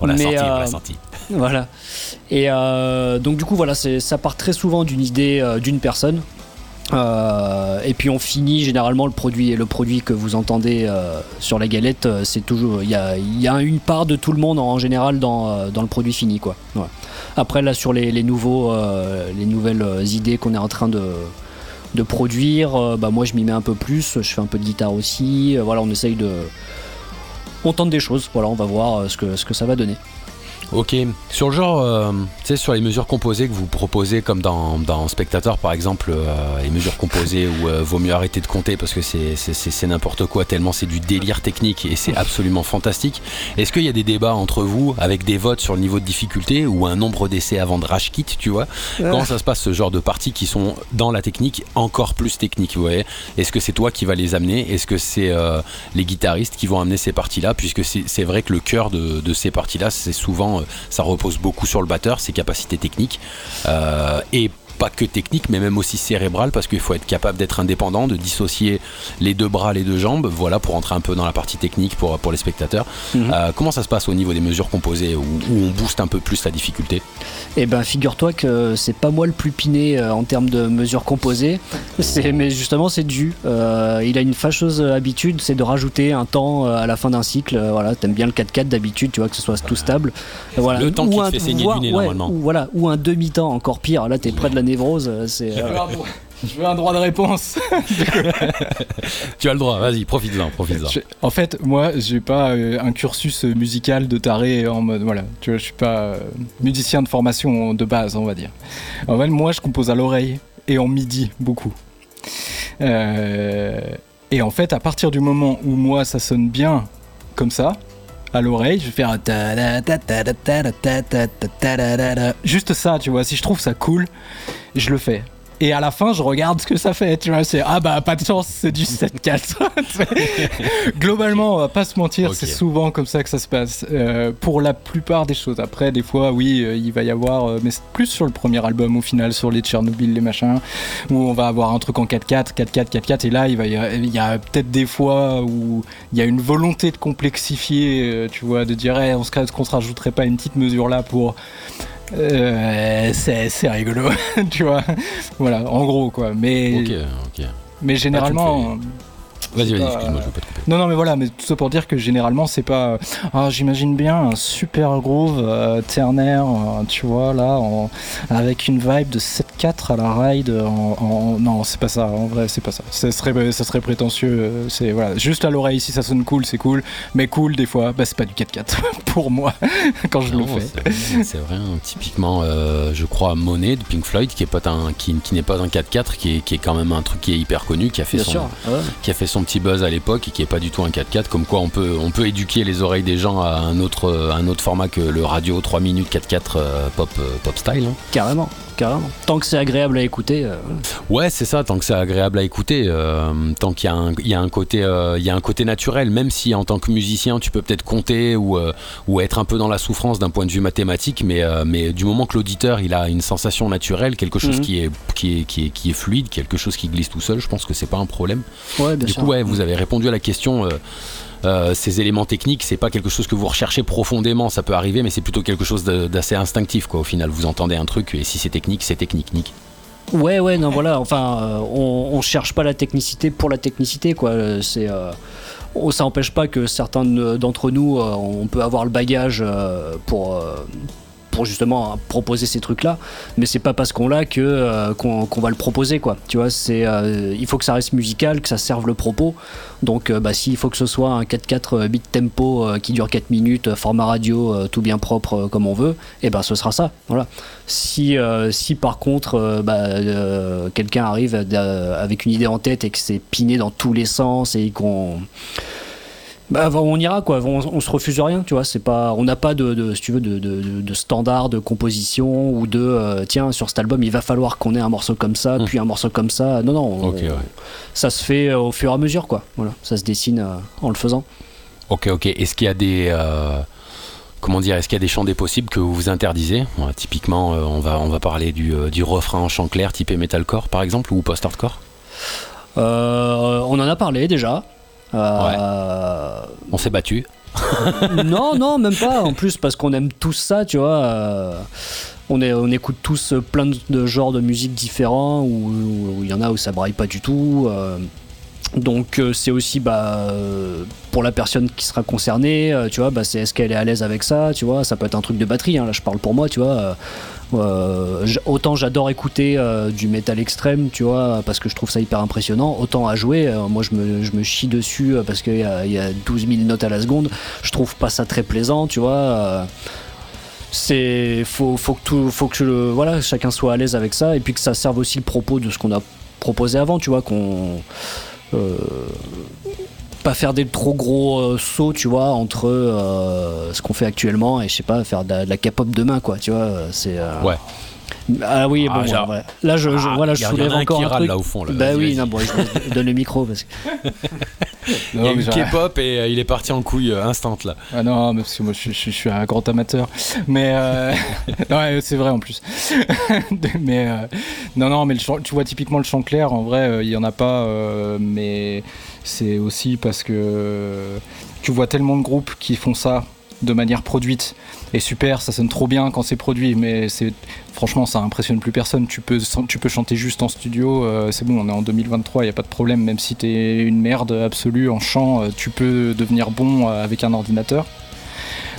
Speaker 3: On l'a senti, on
Speaker 5: euh,
Speaker 3: l'a senti.
Speaker 5: Voilà. Et euh, donc du coup voilà, ça part très souvent d'une idée euh, d'une personne. Euh, et puis on finit généralement le produit le produit que vous entendez sur la galette c'est toujours il y a, une part de tout le monde en, général dans, le produit fini quoi après là sur les, les nouvelles idées qu'on est en train de produire bah moi je m'y mets un peu plus je fais un peu de guitare aussi voilà on essaye de on tente des choses voilà on va voir ce que ça va donner
Speaker 3: Ok. Sur le genre, euh, tu sais, sur les mesures composées que vous proposez, comme dans, dans Spectator par exemple, euh, les mesures composées où euh, vaut mieux arrêter de compter parce que c'est- n'importe quoi, tellement c'est du délire technique et c'est absolument fantastique. Est-ce qu'il y a des débats entre vous avec des votes sur le niveau de difficulté ou un nombre d'essais avant de rage kit, tu vois? Comment ça se passe ce genre de parties qui sont dans la technique encore plus technique, vous voyez? Est-ce que c'est toi qui vas les amener? Est-ce que c'est euh, les guitaristes qui vont amener ces parties-là? Puisque c'est vrai que le cœur de, de ces parties-là, c'est souvent, ça repose beaucoup sur le batteur, ses capacités techniques. Euh, et pas que technique, mais même aussi cérébral, parce qu'il faut être capable d'être indépendant, de dissocier les deux bras, les deux jambes, voilà, pour entrer un peu dans la partie technique pour, pour les spectateurs.
Speaker 5: Mhm.
Speaker 3: Euh, comment ça se passe au niveau des mesures composées, où, où on booste un peu plus la difficulté?
Speaker 5: Eh ben, figure-toi que c'est pas moi le plus piné euh, en termes de mesures composées. C'est, mais justement, c'est dû. Euh, il a une fâcheuse habitude, c'est de rajouter un temps à la fin d'un cycle. Voilà, t'aimes bien le 4-4 d'habitude, tu vois, que ce soit tout stable. Voilà.
Speaker 3: Le temps qui te fait saigner du nez,
Speaker 5: ouais,
Speaker 3: normalement.
Speaker 5: Ou, voilà, ou un demi-temps, encore pire. Là, t'es près de la névrose. euh, C'est,
Speaker 4: Je
Speaker 5: euh,
Speaker 4: veux un droit- je veux un droit de réponse.
Speaker 3: Tu as le droit, vas-y, profite-en, profite-en.
Speaker 4: Je- En fait, moi, j'ai pas euh, un cursus musical de taré en mode voilà. Tu vois, je suis pas euh, musicien de formation de base, on va dire. En fait, moi, je compose à l'oreille et en midi beaucoup. Euh, et en fait, à partir du moment où moi, ça sonne bien comme ça. À l'oreille, je vais faire juste ça, tu vois. Si je trouve ça cool, je le fais. Et à la fin, je regarde ce que ça fait, tu vois. C'est ah bah pas de chance, c'est du 7-4. Globalement, on va pas se mentir, c'est souvent comme ça que ça se passe. Euh, pour la plupart des choses. Après, des fois, oui, euh, il va y avoir, euh, mais c'est plus sur le premier album au final, sur les Tchernobyl, les machins, où on va avoir un truc en 4-4, 4-4, 4-4. Et là, il, va y a, il y a peut-être des fois où il y a une volonté de complexifier, tu vois, de dire, Eh, on se, qu'on se rajouterait pas une petite mesure là pour. Euh, c'est rigolo, tu vois. Voilà, en gros, quoi. Mais, mais généralement.
Speaker 3: Vas-y, vas-y, excuse-moi, je veux pas te couper.
Speaker 4: Non, non, mais voilà, mais tout ça pour dire que généralement, c'est pas. Ah, j'imagine bien un super groove euh, ternaire, euh, tu vois, là, en- avec une vibe de 7-4 à la ride. En, en- Non, c'est pas ça, en vrai, c'est pas ça. Ça serait, ça serait prétentieux. euh, C'est voilà, juste à l'oreille, si ça sonne cool, c'est cool. Mais cool, des fois, bah, c'est pas du 4-4 pour moi quand je le
Speaker 3: Non,
Speaker 4: fais.
Speaker 3: c'est- vrai, hein, typiquement, euh, je crois, Monet de Pink Floyd, qui est pas un, qui, qui n'est pas un 4x4, qui est, qui est quand même un truc qui est hyper connu, qui a fait
Speaker 5: bien
Speaker 3: son,
Speaker 5: sûr. Ouais.
Speaker 3: qui a fait son petit buzz à l'époque et qui est pas du tout un 4x4. Comme quoi, on peut, on peut éduquer les oreilles des gens à un autre, un autre format que le radio 3 minutes 4x4 euh, pop, euh, pop style. hein.
Speaker 5: Carrément, carrément. Tant que c'est agréable à écouter. euh,
Speaker 3: Ouais, c'est ça. Tant que c'est agréable à écouter, euh, tant qu'il y a un, il y a un côté, euh, y a un côté naturel. Même si en tant que musicien, tu peux peut-être compter ou, ou être un peu dans la souffrance d'un point de vue mathématique, mais, mais du moment que l'auditeur, il a une sensation naturelle, quelque chose
Speaker 5: Mhm.
Speaker 3: qui est, qui est, qui est, qui est fluide, quelque chose qui glisse tout seul, je pense que c'est pas un problème.
Speaker 5: Ouais, bien
Speaker 3: du
Speaker 5: sûr.
Speaker 3: coup, ouais, vous avez répondu à la question. Euh, ces éléments techniques, c'est pas quelque chose que vous recherchez profondément, ça peut arriver, mais c'est plutôt quelque chose d'assez instinctif, quoi. Au final, vous entendez un truc, et si c'est technique, c'est technique, nique.
Speaker 5: Ouais, ouais, non, voilà. Enfin, euh, on, cherche pas la technicité pour la technicité, quoi. C'est. euh, ça n'empêche pas que certains de- d'entre nous, on peut avoir le bagage pour. Pour justement proposer ces trucs-là, mais c'est pas parce qu'on l'a que euh, qu'on va le proposer, quoi. Tu vois, c'est euh, il faut que ça reste musical, que ça serve le propos. Donc, euh, bah, s'il faut que ce soit un 4-4 bit tempo qui dure 4 minutes, format radio, tout bien propre comme on veut, et ben ce sera ça. Voilà. Si, si par contre bah, quelqu'un arrive avec une idée en tête et que c'est piné dans tous les sens et qu'on bah, on ira quoi, on, on se refuse rien, tu vois. C'est pas, on n'a pas de, de, si tu veux, de, de, de- standard de composition ou de euh, tiens sur cet album il va falloir qu'on ait un morceau comme ça,
Speaker 3: Hmm.
Speaker 5: puis un morceau comme ça. Non non, on-
Speaker 3: Ok, ouais.
Speaker 5: ça se fait euh, au fur et à mesure quoi. Voilà, ça se dessine euh, en le faisant.
Speaker 3: Ok, ok. Est-ce qu'il y a des. euh, comment dire Est-ce qu'il y a des chants des possibles que vous vous interdisez? Typiquement, on, va, on va parler du, du refrain en chant clair typé metalcore par exemple ou post-hardcore?
Speaker 5: On en a parlé déjà. Euh,
Speaker 3: On s'est battu.
Speaker 5: non, non, même pas. En plus, parce qu'on aime tous ça, tu vois. euh, on, est, on écoute tous plein de, genres de musique différents, où il y en a où ça braille pas du tout. euh, donc euh, c'est aussi bah, euh, pour la personne qui sera concernée, euh, tu vois, bah, c'est est-ce qu'elle est à l'aise avec ça, tu vois, ça peut être un truc de batterie, hein, là je parle pour moi, tu vois. Euh, autant j'adore écouter euh, du métal extrême, tu vois, parce que je trouve ça hyper impressionnant. Autant à jouer, euh, moi je me, chie dessus parce qu'il y, a- il y a 12 000 notes à la seconde. Je trouve pas ça très plaisant, tu vois. c'est faut, faut que tout, faut que le- voilà, chacun soit à l'aise avec ça et puis que ça serve aussi le propos de ce qu'on a proposé avant, tu vois, qu'on pas faire des trop gros euh, sauts, tu vois, entre euh, ce qu'on fait actuellement et je sais pas, faire de la, de la K-pop demain, quoi, tu vois, euh, c'est. euh,
Speaker 3: Ouais.
Speaker 5: Ah oui,
Speaker 3: Ah,
Speaker 5: bon,
Speaker 3: genre-
Speaker 5: ouais. là je, je-
Speaker 3: Ah,
Speaker 5: voilà,
Speaker 3: y
Speaker 5: je
Speaker 3: y
Speaker 5: soulève
Speaker 3: a un
Speaker 5: encore
Speaker 3: qui
Speaker 5: un
Speaker 3: râle,
Speaker 5: truc.
Speaker 3: là, au fond, là.
Speaker 5: Bah oui, non, bon, je donne le micro parce que.
Speaker 3: Il y
Speaker 4: Non,
Speaker 3: a une
Speaker 4: j'ai-
Speaker 3: K-pop et euh, il est parti en couille euh, instant là.
Speaker 4: Ah non, mais parce que moi je, je- je suis un grand amateur. Mais euh, ouais, c'est vrai en plus. mais euh, non, non, mais le chant- tu vois typiquement le chant clair, en vrai, euh, il y en a pas. euh, mais c'est aussi parce que tu vois tellement de groupes qui font ça de manière produite. Et super, ça sonne trop bien quand c'est produit, mais c'est franchement ça impressionne plus personne. Tu peux, chanter juste en studio, euh, c'est bon, on est en 2023, il y a pas de problème. Même si t'es une merde absolue en chant, euh, tu peux devenir bon euh, avec un ordinateur.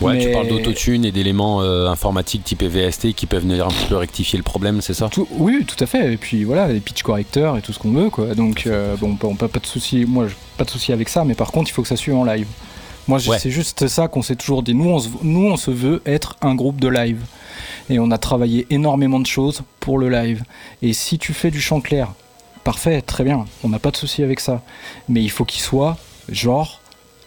Speaker 3: Ouais, tu parles d'autotune et d'éléments euh, informatiques type VST qui peuvent venir un petit peu rectifier le problème, c'est ça?
Speaker 4: Tout- oui, tout à fait. Et puis voilà, les pitch correcteurs et tout ce qu'on veut, quoi. Donc euh, bon, on peut pas de souci. Moi, pas de souci avec ça, mais par contre, il faut que ça suive en live. Moi,
Speaker 3: Ouais.
Speaker 4: c'est juste ça qu'on s'est toujours dit. Nous on, se, nous, on se veut être un groupe de live. Et on a travaillé énormément de choses pour le live. Et si tu fais du chant clair, parfait, très bien. On n'a pas de souci avec ça. Mais il faut qu'il soit genre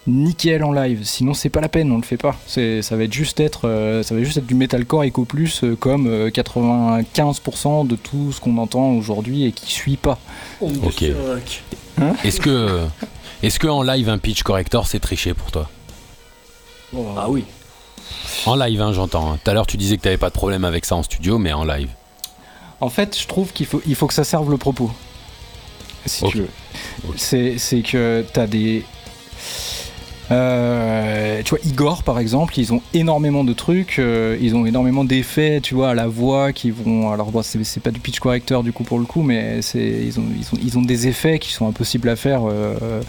Speaker 4: nickel en live. Sinon, c'est pas la peine, on le fait pas. C'est, ça va être juste être, euh, ça va juste être du metalcore Eco Plus euh, comme euh, 95% de tout ce qu'on entend aujourd'hui et qui suit pas.
Speaker 3: Ok. Est-ce que, est-ce que en live un pitch corrector c'est triché pour toi?
Speaker 5: Ah oui.
Speaker 3: En live, hein, j'entends. hein. Tout à l'heure tu disais que t'avais pas de problème avec ça en studio, mais en live.
Speaker 4: En fait, je trouve qu'il faut, il faut que ça serve le propos. Si tu veux. C'est, c'est que tu as des. Euh, tu vois, Igor par exemple, ils ont énormément de trucs, euh, ils ont énormément d'effets, tu vois, à la voix qui vont. Alors, bon, c'est, pas du pitch correcteur du coup pour le coup, mais ils, ont, des effets qui sont impossibles à faire euh,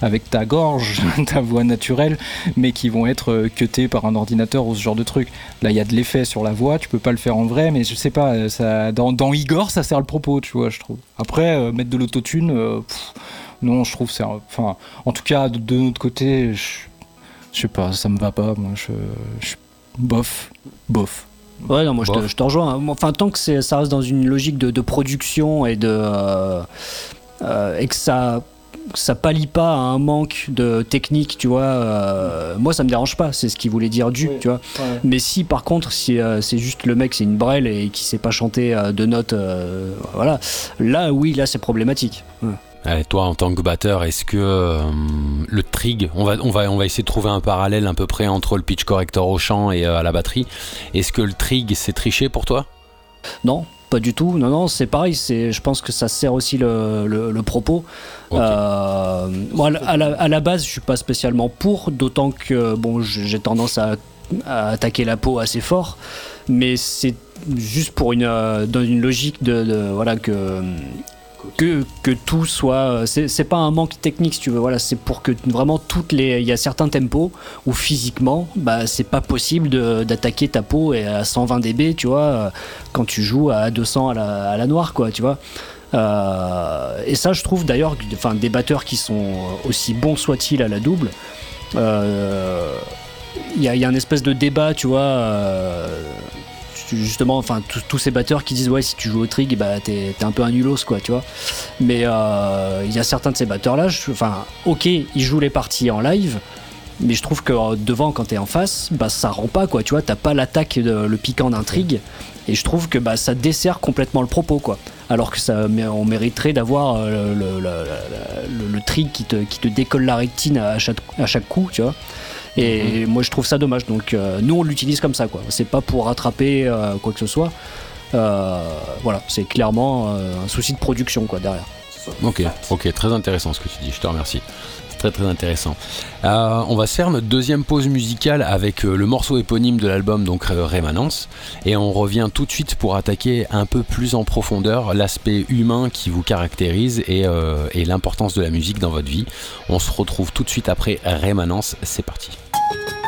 Speaker 4: avec ta gorge, ta voix naturelle, mais qui vont être euh, cutés par un ordinateur ou ce genre de truc. Là, il y a de l'effet sur la voix, tu peux pas le faire en vrai, mais je sais pas, dans, dans Igor, ça sert le propos, tu vois, je trouve. Après, mettre de l'autotune, non, je trouve c'est. Enfin, en tout cas, de, de notre côté, je, je sais pas, ça me va pas, moi, je. je bof, bof.
Speaker 5: Ouais, non, moi je te,
Speaker 3: Bof.
Speaker 5: je te rejoins. Moi, Enfin, tant que c'est- ça reste dans une logique de, de production et de. euh, euh, et que ça. Ça pallie pas à un manque de technique, tu vois. euh, moi, ça me dérange pas. C'est ce qu'il voulait dire du,
Speaker 4: Oui.
Speaker 5: tu vois. Mais si par contre, si euh, c'est juste le mec, c'est une brêle et qui sait pas chanter euh, de notes, euh, voilà. Là, oui, là, c'est problématique. Ouais.
Speaker 3: Allez, toi, en tant que batteur, est-ce que euh, le trig, on va, on, va, on va essayer de trouver un parallèle à peu près entre le pitch corrector au chant et euh, à la batterie. Est-ce que le trig, c'est triché pour toi?
Speaker 5: Non, pas du tout. Non, non, c'est pareil. C'est, je pense que ça sert aussi le, le- le propos. Euh, à la, à la base, je suis pas spécialement pour, d'autant que bon, j'ai tendance à, à attaquer la peau assez fort, mais c'est juste pour une euh, dans une logique de, de- voilà que que, tout soit c'est c'est pas un manque technique si tu veux c'est pour que vraiment toutes les il y a certains tempos où physiquement bah c'est pas possible d'attaquer ta peau et à 120 dB tu vois euh, quand tu joues à 200 à la, à la noire quoi tu vois. Euh, et ça je trouve d'ailleurs enfin des batteurs qui sont aussi bons soient-ils à la double euh, il y, a- un espèce de débat tu vois euh, justement enfin tous- ces batteurs qui disent ouais si tu joues au trig bah t'es un peu un nulos quoi tu vois. Mais euh, il y a certains de ces batteurs là enfin ok ils jouent les parties en live mais je trouve que euh, devant quand t'es en face bah ça rend pas quoi tu vois. T'as pas l'attaque le piquant d'intrigue et je trouve que bah ça dessert complètement le propos quoi. Alors que ça on mériterait d'avoir euh, le, le, trig qui te, qui te décolle la rétine à chaque, à chaque coup tu vois et moi je trouve ça dommage donc euh, nous on l'utilise comme ça quoi c'est pas pour rattraper euh, quoi que ce soit Euh, voilà c'est clairement un souci de production quoi derrière
Speaker 3: Ok, ok, très intéressant ce que tu dis, je te remercie. C'est très très intéressant. Euh, on va se faire notre deuxième pause musicale avec euh, le morceau éponyme de l'album, donc euh, Rémanence, et on revient tout de suite pour attaquer un peu plus en profondeur l'aspect humain qui vous caractérise et, et l'importance de la musique dans votre vie. On se retrouve tout de suite après Rémanence, c'est parti.
Speaker 6: thank you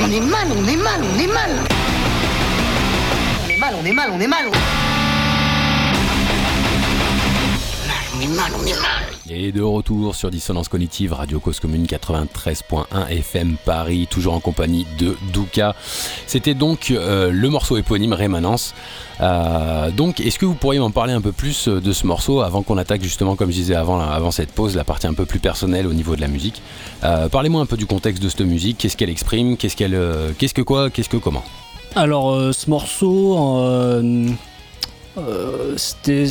Speaker 6: On est mal, on est mal, on est mal. On est mal, on est mal, on est mal. On est mal, on est mal.
Speaker 3: Et de retour sur Dissonance Cognitive, Radio Cause Commune 93.1 FM Paris, toujours en compagnie de Douka. C'était donc euh, le morceau éponyme Rémanence. Euh, donc, est-ce que vous pourriez m'en parler un peu plus euh, de ce morceau avant qu'on attaque justement, comme je disais avant, avant cette pause, la partie un peu plus personnelle au niveau de la musique? Parlez-moi un peu du contexte de cette musique, qu'est-ce qu'elle exprime, qu'est-ce qu'elle, qu'est-ce que quoi, qu'est-ce que comment?
Speaker 5: Alors, ce morceau, c'était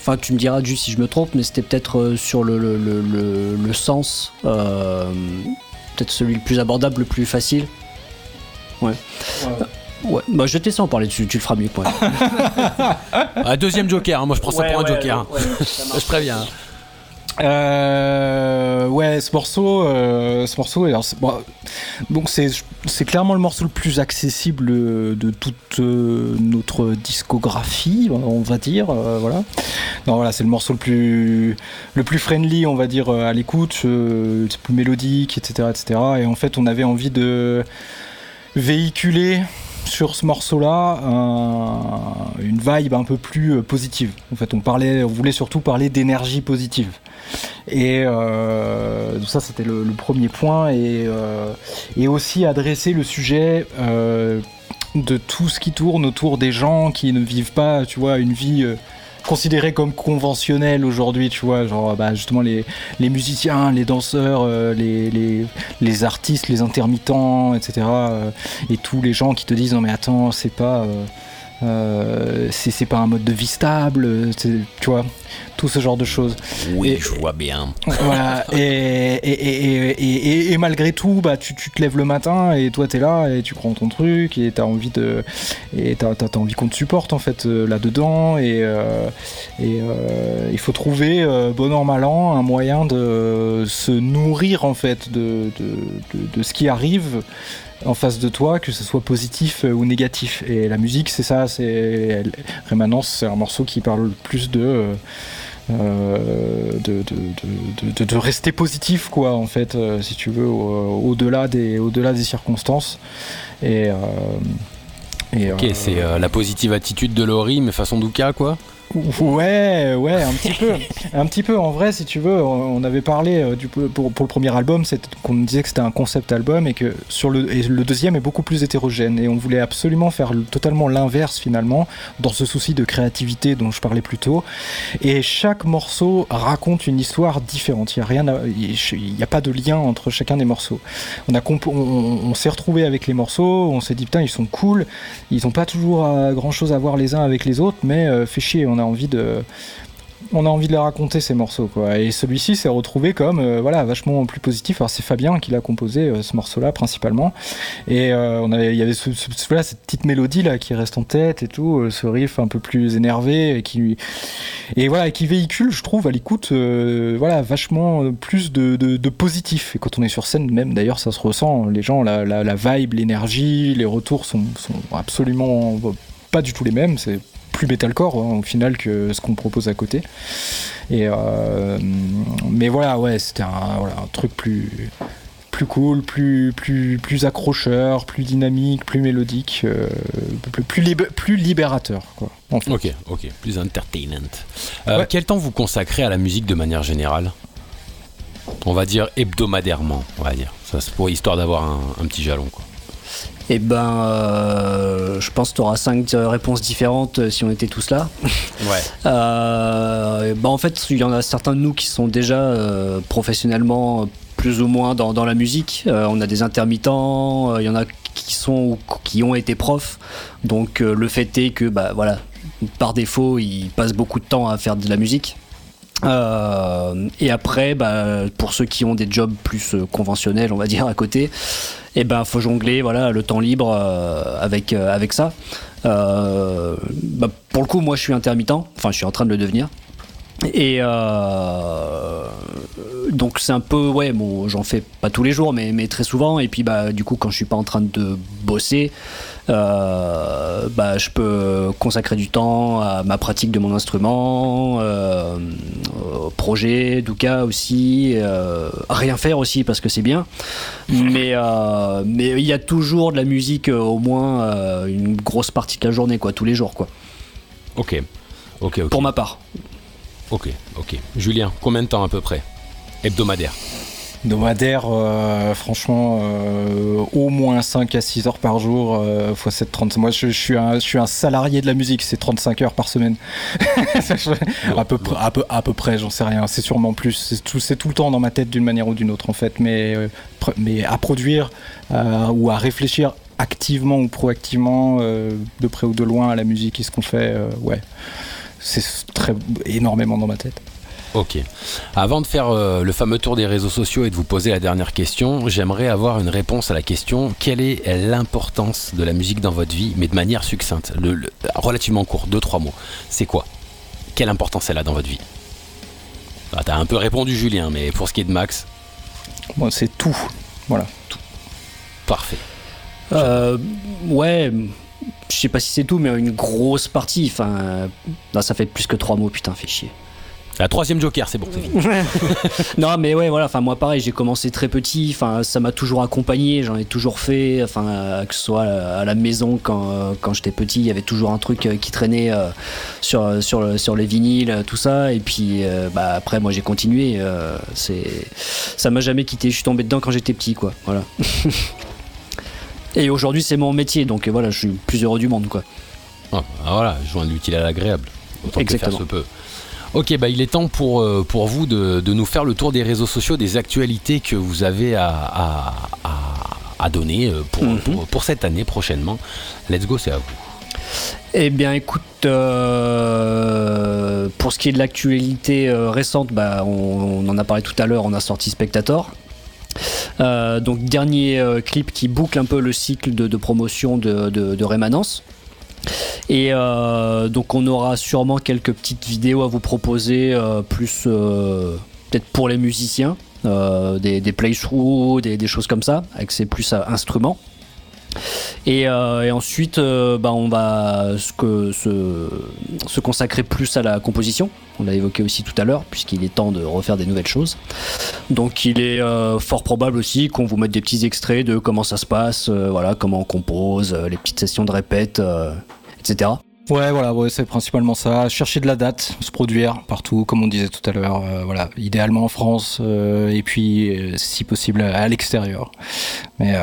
Speaker 5: Enfin, tu me diras juste si je me trompe, mais c'était peut-être euh, sur le, le, le, le, sens, euh, peut-être celui le plus abordable, le plus facile. Ouais. Ouais. bah je te en parler dessus, tu le feras mieux que moi.
Speaker 3: ah, deuxième joker, hein, moi je prends ça pour un joker. je préviens.
Speaker 4: Euh, ouais, ce morceau, euh, ce morceau, alors, donc c'est c'est clairement le morceau le plus accessible de toute euh, notre discographie, on va dire, euh, voilà. Non, voilà, c'est le morceau le plus le plus friendly, on va dire, à l'écoute, c'est plus mélodique, etc., etc. Et en fait, on avait envie de véhiculer sur ce morceau-là une vibe un peu plus positive. En fait, on parlait, on voulait surtout parler d'énergie positive. Et euh, ça, c'était le, premier point. Et, euh, aussi adresser le sujet euh, de tout ce qui tourne autour des gens qui ne vivent pas, tu vois, une vie considérée comme conventionnelle aujourd'hui, tu vois, genre bah, justement les, musiciens, les danseurs, les, les, les, artistes, les intermittents, etc. et tous les gens qui te disent non mais attends, c'est pas... Euh, c'est pas un mode de vie stable, tu vois, tout ce genre de choses.
Speaker 3: Oui, je vois bien.
Speaker 4: Voilà, et, et, et, malgré tout, bah, tu, tu, te lèves le matin et toi t'es là et tu prends ton truc et t'as envie de. Et t'as as, envie qu'on te supporte en fait euh, là-dedans et, euh, et il faut trouver, bon an, mal an, un moyen de se nourrir en fait de, de, de, de ce qui arrive en face de toi, que ce soit positif euh, ou négatif. Et la musique, c'est ça, c'est Rémanence, c'est un morceau qui parle le plus de, euh, euh, de, de, de, rester positif, quoi, en fait, si tu veux, au-delà des, au-delà des circonstances. Et,
Speaker 3: et ok, c'est la positive attitude de Laurie, mais façon Douka, quoi
Speaker 4: Ouais, ouais, un petit peu. Un petit peu, en vrai, si tu veux, on avait parlé euh, du, pour, le premier album, qu'on disait que c'était un concept album et que sur le, et le deuxième est beaucoup plus hétérogène. Et on voulait absolument faire totalement l'inverse finalement, dans ce souci de créativité dont je parlais plus tôt. Et chaque morceau raconte une histoire différente. Il n'y a, a pas de lien entre chacun des morceaux. On, on, s'est retrouvé avec les morceaux, on s'est dit putain, ils sont cool, ils n'ont pas toujours euh, grand chose à voir les uns avec les autres, mais euh, fait chier, a envie de on a envie de raconter ces morceaux quoi. Et celui-ci s'est retrouvé comme euh, voilà vachement plus positif. Alors c'est Fabien qui l'a composé euh, ce morceau-là principalement. Et euh, on avait il y avait voilà, cette petite mélodie là qui reste en tête et tout, ce riff un peu plus énervé et qui et voilà qui véhicule, je trouve à l'écoute voilà vachement plus de, de, positif. Et quand on est sur scène même d'ailleurs ça se ressent. Les gens la, la, la vibe, l'énergie, les retours sont, sont absolument pas du tout les mêmes. C'est plus metalcore hein, au final que ce qu'on propose à côté. Et euh, mais voilà, ouais, c'était un, voilà, un truc plus plus cool, plus plus plus accrocheur, plus dynamique, plus mélodique, euh, plus plus, plus, libérateur quoi.
Speaker 3: Ok, ok, plus entertainment. Euh, quel temps vous consacrez à la musique de manière générale? On va dire hebdomadairement, on va dire. Ça c'est pour histoire d'avoir un, un petit jalon quoi.
Speaker 5: Eh ben, euh, je pense que tu auras cinq euh, réponses différentes euh, si on était tous là.
Speaker 3: Ouais.
Speaker 5: ben en fait, il y en a certains de nous qui sont déjà professionnellement plus ou moins dans, dans la musique. on a des intermittents, il y en a qui sont qui ont été profs. Donc le fait est que bah voilà, par défaut, ils passent beaucoup de temps à faire de la musique. Euh, et après, bah, pour ceux qui ont des jobs plus euh, conventionnels, on va dire à côté, et eh ben faut jongler, voilà, le temps libre euh, avec avec ça. Bah, pour le coup, moi, je suis intermittent. Enfin, je suis en train de le devenir. Et donc c'est un peu ouais bon j'en fais pas tous les jours mais, mais très souvent et puis bah du coup quand je suis pas en train de bosser euh, bah je peux consacrer du temps à ma pratique de mon instrument euh, au projet Douka aussi euh, rien faire aussi parce que c'est bien. Mais euh, mais il y a toujours de la musique euh, au moins une grosse partie de la journée quoi tous les jours quoi.
Speaker 3: Ok ok,
Speaker 5: pour ma part.
Speaker 3: Ok, ok. Julien, combien de temps à peu près? Hebdomadaire
Speaker 4: Nomadaire, euh, franchement, euh, au moins 5 à 6 heures par jour, euh, fois 7, 30. Moi, je, je suis un, je suis un salarié de la musique, c'est 35 heures par semaine. À, peu, pr- à, peu, à peu près, j'en sais rien, c'est sûrement plus. C'est tout, c'est tout le temps dans ma tête d'une manière ou d'une autre, en fait. Mais, euh, mais à produire euh, ou à réfléchir activement ou proactivement, de près ou de loin, à la musique et ce qu'on fait, ouais, c'est très énormément dans ma tête.
Speaker 3: Ok. Avant de faire euh, le fameux tour des réseaux sociaux et de vous poser la dernière question, j'aimerais avoir une réponse à la question quelle est l'importance de la musique dans votre vie, mais de manière succincte, le, le- relativement court, deux trois mots. C'est quoi? Quelle importance elle a dans votre vie? Ah, T'as un peu répondu, Julien, mais pour ce qui est de Max,
Speaker 4: Moi, c'est tout. Voilà.
Speaker 3: parfait.
Speaker 5: Euh, ouais, je sais pas si c'est tout, mais une grosse partie. Enfin, euh, non, ça fait plus que trois mots, putain, fait chier.
Speaker 3: La troisième Joker, c'est bon, c'est fini.
Speaker 5: non, mais ouais, voilà. Enfin, moi, pareil, j'ai commencé très petit. Enfin, ça m'a toujours accompagné. J'en ai toujours fait. Enfin, euh, que ce soit à la maison quand, euh, quand j'étais petit, il y avait toujours un truc euh, qui traînait euh, sur sur le- sur les vinyles, euh, tout ça. Et puis, euh, bah après, moi, j'ai continué. euh, c'est ça m'a jamais quitté. Je suis tombé dedans quand j'étais petit, quoi. Voilà. Et aujourd'hui, c'est mon métier, donc euh, voilà, je suis le plus heureux du monde, quoi.
Speaker 3: Ah, bah voilà, joindre l'utile à l'agréable. Autant que faire
Speaker 5: Exactement.
Speaker 3: se peut. Ok, bah il est temps pour, euh, pour vous de, de nous faire le tour des réseaux sociaux, des actualités que vous avez à, à, à- à donner euh, pour,
Speaker 5: Mhm.
Speaker 3: pour, pour cette année prochainement. Let's go, c'est à vous.
Speaker 5: Eh bien, écoute, euh, pour ce qui est de l'actualité euh, récente, bah, on, on en a parlé tout à l'heure, on a sorti Spectator. Euh, donc, dernier clip qui boucle un peu le cycle de, de promotion de, de- de Rémanence. Et euh, donc, on aura sûrement quelques petites vidéos à vous proposer, euh, plus euh, peut-être pour les musiciens, des, playthroughs, des, choses comme ça, avec ses plus instruments. Et, euh, et ensuite, euh, bah, on va se, consacrer plus à la composition. On l'a évoqué aussi tout à l'heure, puisqu'il est temps de refaire des nouvelles choses. Donc, il est euh, fort probable aussi qu'on vous mette des petits extraits de comment ça se passe, voilà, comment on compose, les petites sessions de répète, etc.
Speaker 4: Ouais, voilà, ouais, c'est principalement ça. Chercher de la date, se produire partout, comme on disait tout à l'heure. euh, voilà, idéalement en France euh, et puis, euh, si possible, à l'extérieur. Mais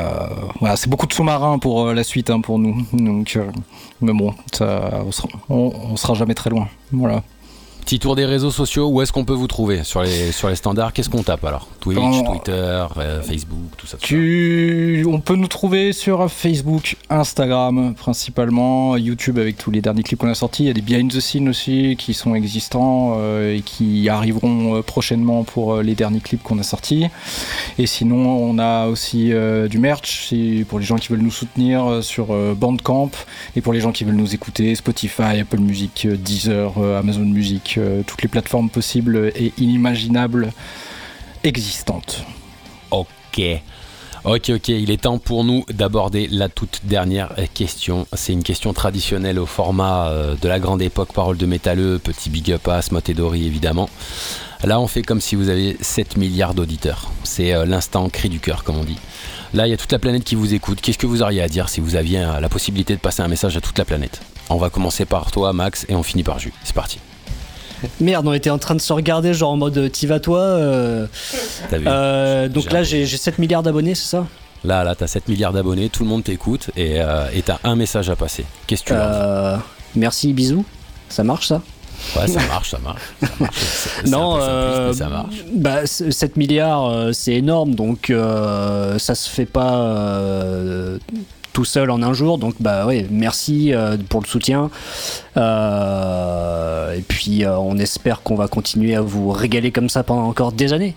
Speaker 4: voilà, c'est beaucoup de sous-marins pour la suite hein, pour nous. Donc, mais bon, ça, on, sera, on, on sera jamais très loin. Voilà.
Speaker 3: Petit tour des réseaux sociaux, où est-ce qu'on peut vous trouver sur les, sur les standards? Qu'est-ce qu'on tape alors? Twitch, Twitter, euh, Facebook, tout ça. tout ça.
Speaker 4: Tu... On peut nous trouver sur Facebook, Instagram principalement, YouTube avec tous les derniers clips qu'on a sortis. Il y a des behind the scenes aussi qui sont existants euh, et qui arriveront euh, prochainement pour les derniers clips qu'on a sortis. Et sinon, on a aussi euh, du merch pour les gens qui veulent nous soutenir sur Bandcamp et pour les gens qui veulent nous écouter Spotify, Apple Music, Deezer, Amazon Music, euh, toutes les plateformes possibles et inimaginables existantes.
Speaker 3: Ok. Ok, ok, il est temps pour nous d'aborder la toute dernière question. C'est une question traditionnelle au format euh, de la grande époque, parole de métalleux, petit big up à Dory évidemment. Là, on fait comme si vous aviez 7 milliards d'auditeurs. C'est euh, l'instant cri du cœur, comme on dit. Là, il y a toute la planète qui vous écoute. Qu'est-ce que vous auriez à dire si vous aviez la possibilité de passer un message à toute la planète? On va commencer par toi, Max, et on finit par Jus. C'est parti.
Speaker 5: Merde, on était en train de se regarder, genre en mode t'y vas toi. euh,
Speaker 3: T'as vu
Speaker 5: euh, donc là, j'ai j'ai 7 milliards d'abonnés, c'est ça?
Speaker 3: Là, là, t'as 7 milliards d'abonnés, tout le monde t'écoute, et euh, t'as un message à passer. Qu'est-ce que tu
Speaker 5: Euh, Merci, bisous. Ça marche ça?
Speaker 3: Ouais, ça marche, ça marche. ça
Speaker 5: Non, euh,
Speaker 3: ça marche.
Speaker 5: bah, c- 7 milliards, euh, c'est énorme, donc euh, ça se fait pas euh, tout seul en un jour. Donc, bah ouais, merci euh, pour le soutien. Euh, et puis, euh, on espère qu'on va continuer à vous régaler comme ça pendant encore des années.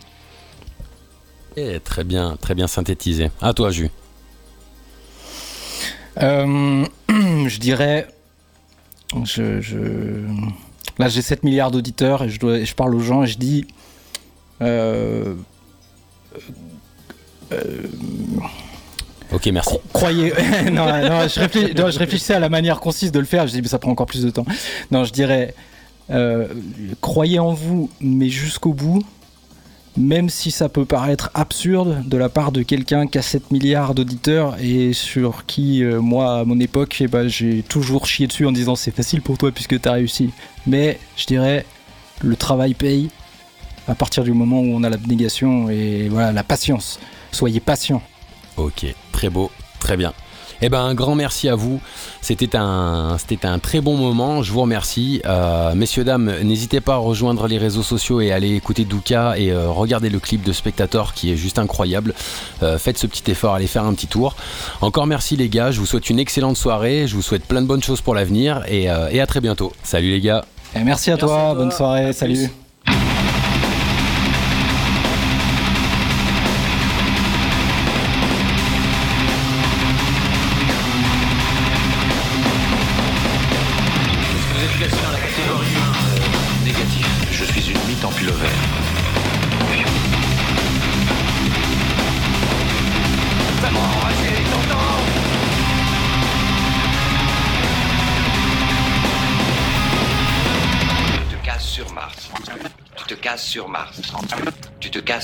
Speaker 3: Eh, très bien, très bien synthétisé. À toi, Jus.
Speaker 4: Euh, je dirais. Je, je- Là, j'ai 7 milliards d'auditeurs et je, dois, et je parle aux gens et je dis. euh,
Speaker 3: Ok, merci.
Speaker 4: croyez. non, non, je, non, je réfléchissais à la manière concise de le faire. Je dis, mais ça prend encore plus de temps. Non, je dirais. euh, croyez en vous, mais jusqu'au bout. Même si ça peut paraître absurde de la part de quelqu'un qui a 7 milliards d'auditeurs et sur qui, euh, moi, à mon époque, eh ben, j'ai toujours chié dessus en disant c'est facile pour toi puisque t'as réussi. Mais je dirais, le travail paye à partir du moment où on a l'abnégation et voilà la patience. Soyez patient.
Speaker 3: Ok, très beau, très bien. Eh ben, un grand merci à vous. C'était un, c'était un très bon moment. Je vous remercie. Euh, messieurs, dames, n'hésitez pas à rejoindre les réseaux sociaux et aller écouter Douka et euh, regarder le clip de Spectator qui est juste incroyable. Euh, faites ce petit effort, allez faire un petit tour. Encore merci les gars. Je vous souhaite une excellente soirée. Je vous souhaite plein de bonnes choses pour l'avenir et, et à très bientôt. Salut les gars.
Speaker 4: Et merci à toi. Bonne soirée. Salut.